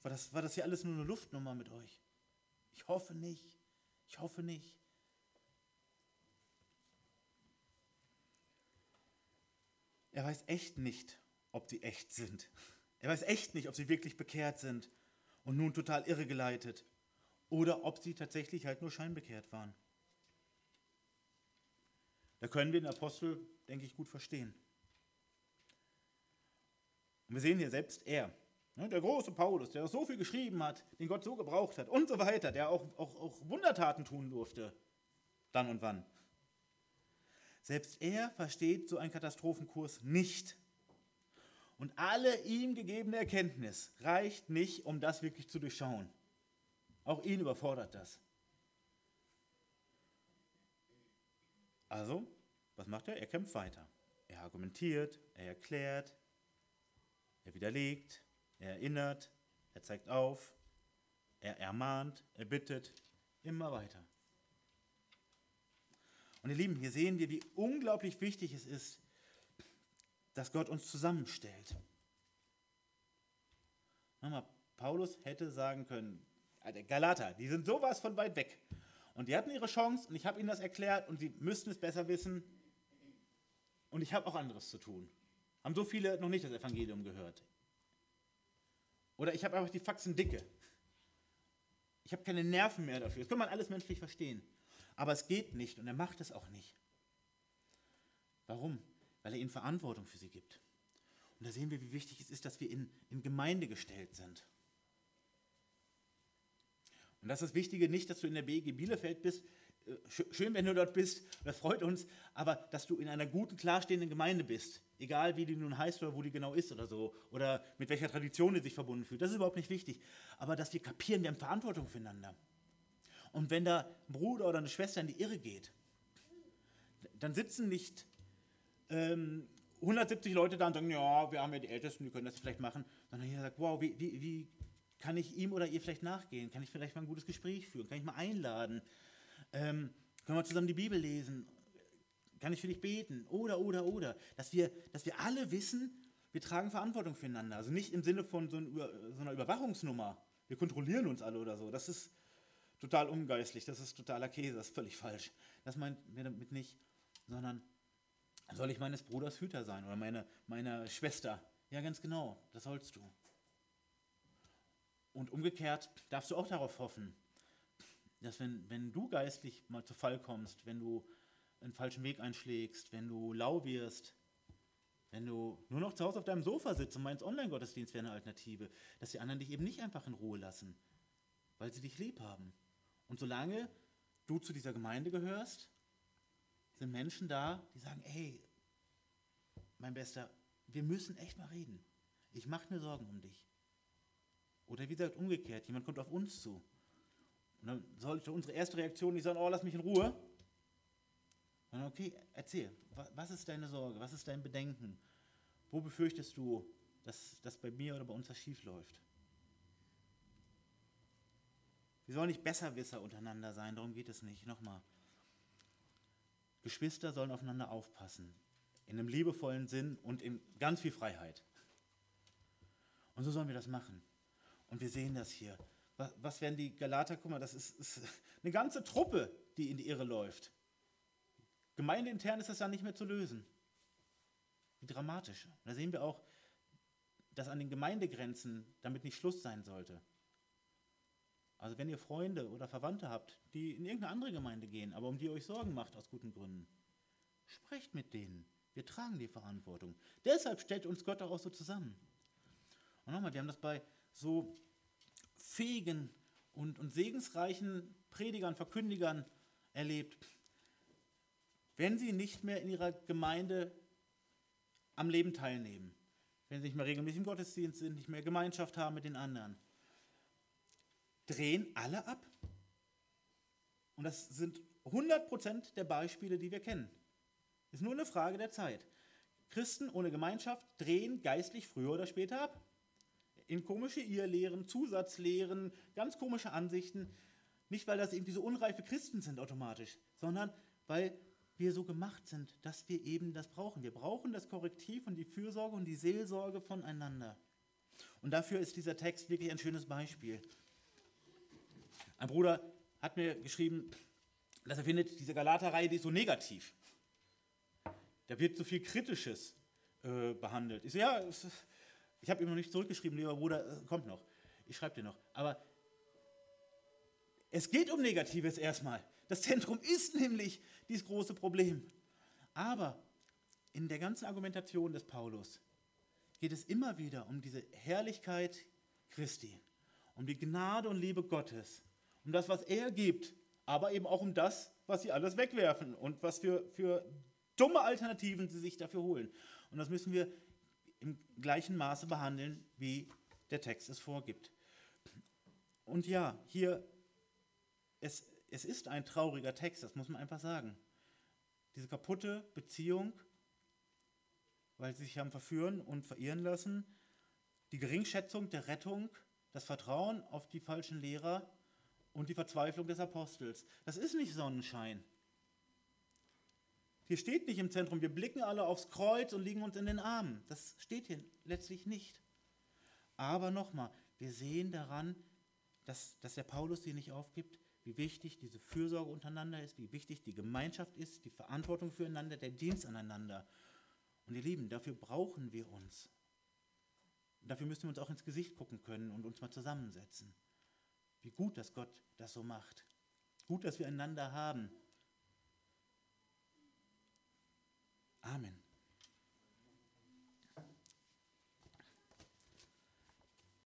War das, war das hier alles nur eine Luftnummer mit euch? Ich hoffe nicht. Ich hoffe nicht. Er weiß echt nicht, ob sie echt sind. Er weiß echt nicht, ob sie wirklich bekehrt sind und nun total irregeleitet oder ob sie tatsächlich halt nur scheinbekehrt waren. Da können wir den Apostel, denke ich, gut verstehen. Und wir sehen hier selbst er, ne, der große Paulus, der so viel geschrieben hat, den Gott so gebraucht hat und so weiter, der auch, auch, auch Wundertaten tun durfte, dann und wann. Selbst er versteht so einen Katastrophenkurs nicht. Und alle ihm gegebene Erkenntnis reicht nicht, um das wirklich zu durchschauen. Auch ihn überfordert das. Also, was macht er? Er kämpft weiter. Er argumentiert, er erklärt, er widerlegt, er erinnert, er zeigt auf, er ermahnt, er bittet, immer weiter. Und ihr Lieben, hier sehen wir, wie unglaublich wichtig es ist, dass Gott uns zusammenstellt. Nochmal, Paulus hätte sagen können, Galater, die sind sowas von weit weg. Und die hatten ihre Chance und ich habe ihnen das erklärt und sie müssten es besser wissen. Und ich habe auch anderes zu tun. Haben so viele noch nicht das Evangelium gehört. Oder ich habe einfach die Faxen dicke. Ich habe keine Nerven mehr dafür. Das kann man alles menschlich verstehen. Aber es geht nicht und er macht es auch nicht. Warum? Weil er ihnen Verantwortung für sie gibt. Und da sehen wir, wie wichtig es ist, dass wir in, in Gemeinde gestellt sind. Und das ist das Wichtige, nicht, dass du in der BG Bielefeld bist. Äh, schön, wenn du dort bist, das freut uns, aber dass du in einer guten, klarstehenden Gemeinde bist. Egal, wie die nun heißt oder wo die genau ist oder so. Oder mit welcher Tradition die sich verbunden fühlt. Das ist überhaupt nicht wichtig. Aber dass wir kapieren, wir haben Verantwortung füreinander. Und wenn da ein Bruder oder eine Schwester in die Irre geht, dann sitzen nicht ähm, 170 Leute da und sagen, ja, wir haben ja die Ältesten, die können das vielleicht machen, sondern jeder sagt, wow, wie, wie, wie kann ich ihm oder ihr vielleicht nachgehen? Kann ich vielleicht mal ein gutes Gespräch führen? Kann ich mal einladen? Ähm, können wir zusammen die Bibel lesen? Kann ich für dich beten? Oder, oder, oder. Dass wir, dass wir alle wissen, wir tragen Verantwortung füreinander. Also nicht im Sinne von so, so einer Überwachungsnummer. Wir kontrollieren uns alle oder so. Das ist total ungeistlich, das ist totaler Käse, das ist völlig falsch. Das meint mir damit nicht, sondern soll ich meines Bruders Hüter sein oder meine, meiner Schwester? Ja, ganz genau, das sollst du. Und umgekehrt darfst du auch darauf hoffen, dass wenn, wenn du geistlich mal zu Fall kommst, wenn du einen falschen Weg einschlägst, wenn du lau wirst, wenn du nur noch zu Hause auf deinem Sofa sitzt und meinst, Online-Gottesdienst wäre eine Alternative, dass die anderen dich eben nicht einfach in Ruhe lassen, weil sie dich lieb haben. Und solange du zu dieser Gemeinde gehörst, sind Menschen da, die sagen, hey, mein Bester, wir müssen echt mal reden. Ich mache mir Sorgen um dich. Oder wie gesagt, umgekehrt, jemand kommt auf uns zu. Und dann sollte unsere erste Reaktion nicht sein, oh, lass mich in Ruhe. Sondern, okay, erzähl, was ist deine Sorge, was ist dein Bedenken? Wo befürchtest du, dass das bei mir oder bei uns was schief läuft? Wir sollen nicht Besserwisser untereinander sein, darum geht es nicht. Nochmal. Geschwister sollen aufeinander aufpassen, in einem liebevollen Sinn und in ganz viel Freiheit. Und so sollen wir das machen. Und wir sehen das hier. Was, was werden die Galater, guck mal, das ist, ist, eine ganze Truppe, die in die Irre läuft. Gemeindeintern ist das ja nicht mehr zu lösen. Wie dramatisch. Und da sehen wir auch, dass an den Gemeindegrenzen damit nicht Schluss sein sollte. Also wenn ihr Freunde oder Verwandte habt, die in irgendeine andere Gemeinde gehen, aber um die ihr euch Sorgen macht aus guten Gründen, sprecht mit denen. Wir tragen die Verantwortung. Deshalb stellt uns Gott auch so zusammen. Und nochmal, wir haben das bei so fähigen und, und segensreichen Predigern, Verkündigern erlebt. Wenn sie nicht mehr in ihrer Gemeinde am Leben teilnehmen, wenn sie nicht mehr regelmäßig im Gottesdienst sind, nicht mehr Gemeinschaft haben mit den anderen, drehen alle ab. Und das sind 100% der Beispiele, die wir kennen. Ist nur eine Frage der Zeit. Christen ohne Gemeinschaft drehen geistlich früher oder später ab. In komische Irrlehren, Zusatzlehren, ganz komische Ansichten. Nicht, weil das irgendwie so unreife Christen sind automatisch, sondern weil wir so gemacht sind, dass wir eben das brauchen. Wir brauchen das Korrektiv und die Fürsorge und die Seelsorge voneinander. Und dafür ist dieser Text wirklich ein schönes Beispiel. Ein Bruder hat mir geschrieben, dass er findet, diese Galater-Reihe, die ist so negativ. Da wird so viel Kritisches äh, behandelt. Ich so, ja, Ich habe ihm noch nicht zurückgeschrieben, lieber Bruder, äh, kommt noch. Ich schreibe dir noch. Aber es geht um Negatives erstmal. Das Zentrum ist nämlich dieses große Problem. Aber in der ganzen Argumentation des Paulus geht es immer wieder um diese Herrlichkeit Christi, um die Gnade und Liebe Gottes, um das, was er gibt, aber eben auch um das, was sie alles wegwerfen und was für, für dumme Alternativen sie sich dafür holen. Und das müssen wir im gleichen Maße behandeln, wie der Text es vorgibt. Und ja, hier, es, es ist ein trauriger Text, das muss man einfach sagen. Diese kaputte Beziehung, weil sie sich haben verführen und verirren lassen, die Geringschätzung der Rettung, das Vertrauen auf die falschen Lehrer und die Verzweiflung des Apostels. Das ist nicht Sonnenschein. Hier steht nicht im Zentrum, wir blicken alle aufs Kreuz und liegen uns in den Armen. Das steht hier letztlich nicht. Aber nochmal, wir sehen daran, dass, dass der Paulus hier nicht aufgibt, wie wichtig diese Fürsorge untereinander ist, wie wichtig die Gemeinschaft ist, die Verantwortung füreinander, der Dienst aneinander. Und ihr Lieben, dafür brauchen wir uns. Dafür müssen wir uns auch ins Gesicht gucken können und uns mal zusammensetzen. Wie gut, dass Gott das so macht. Gut, dass wir einander haben. Amen.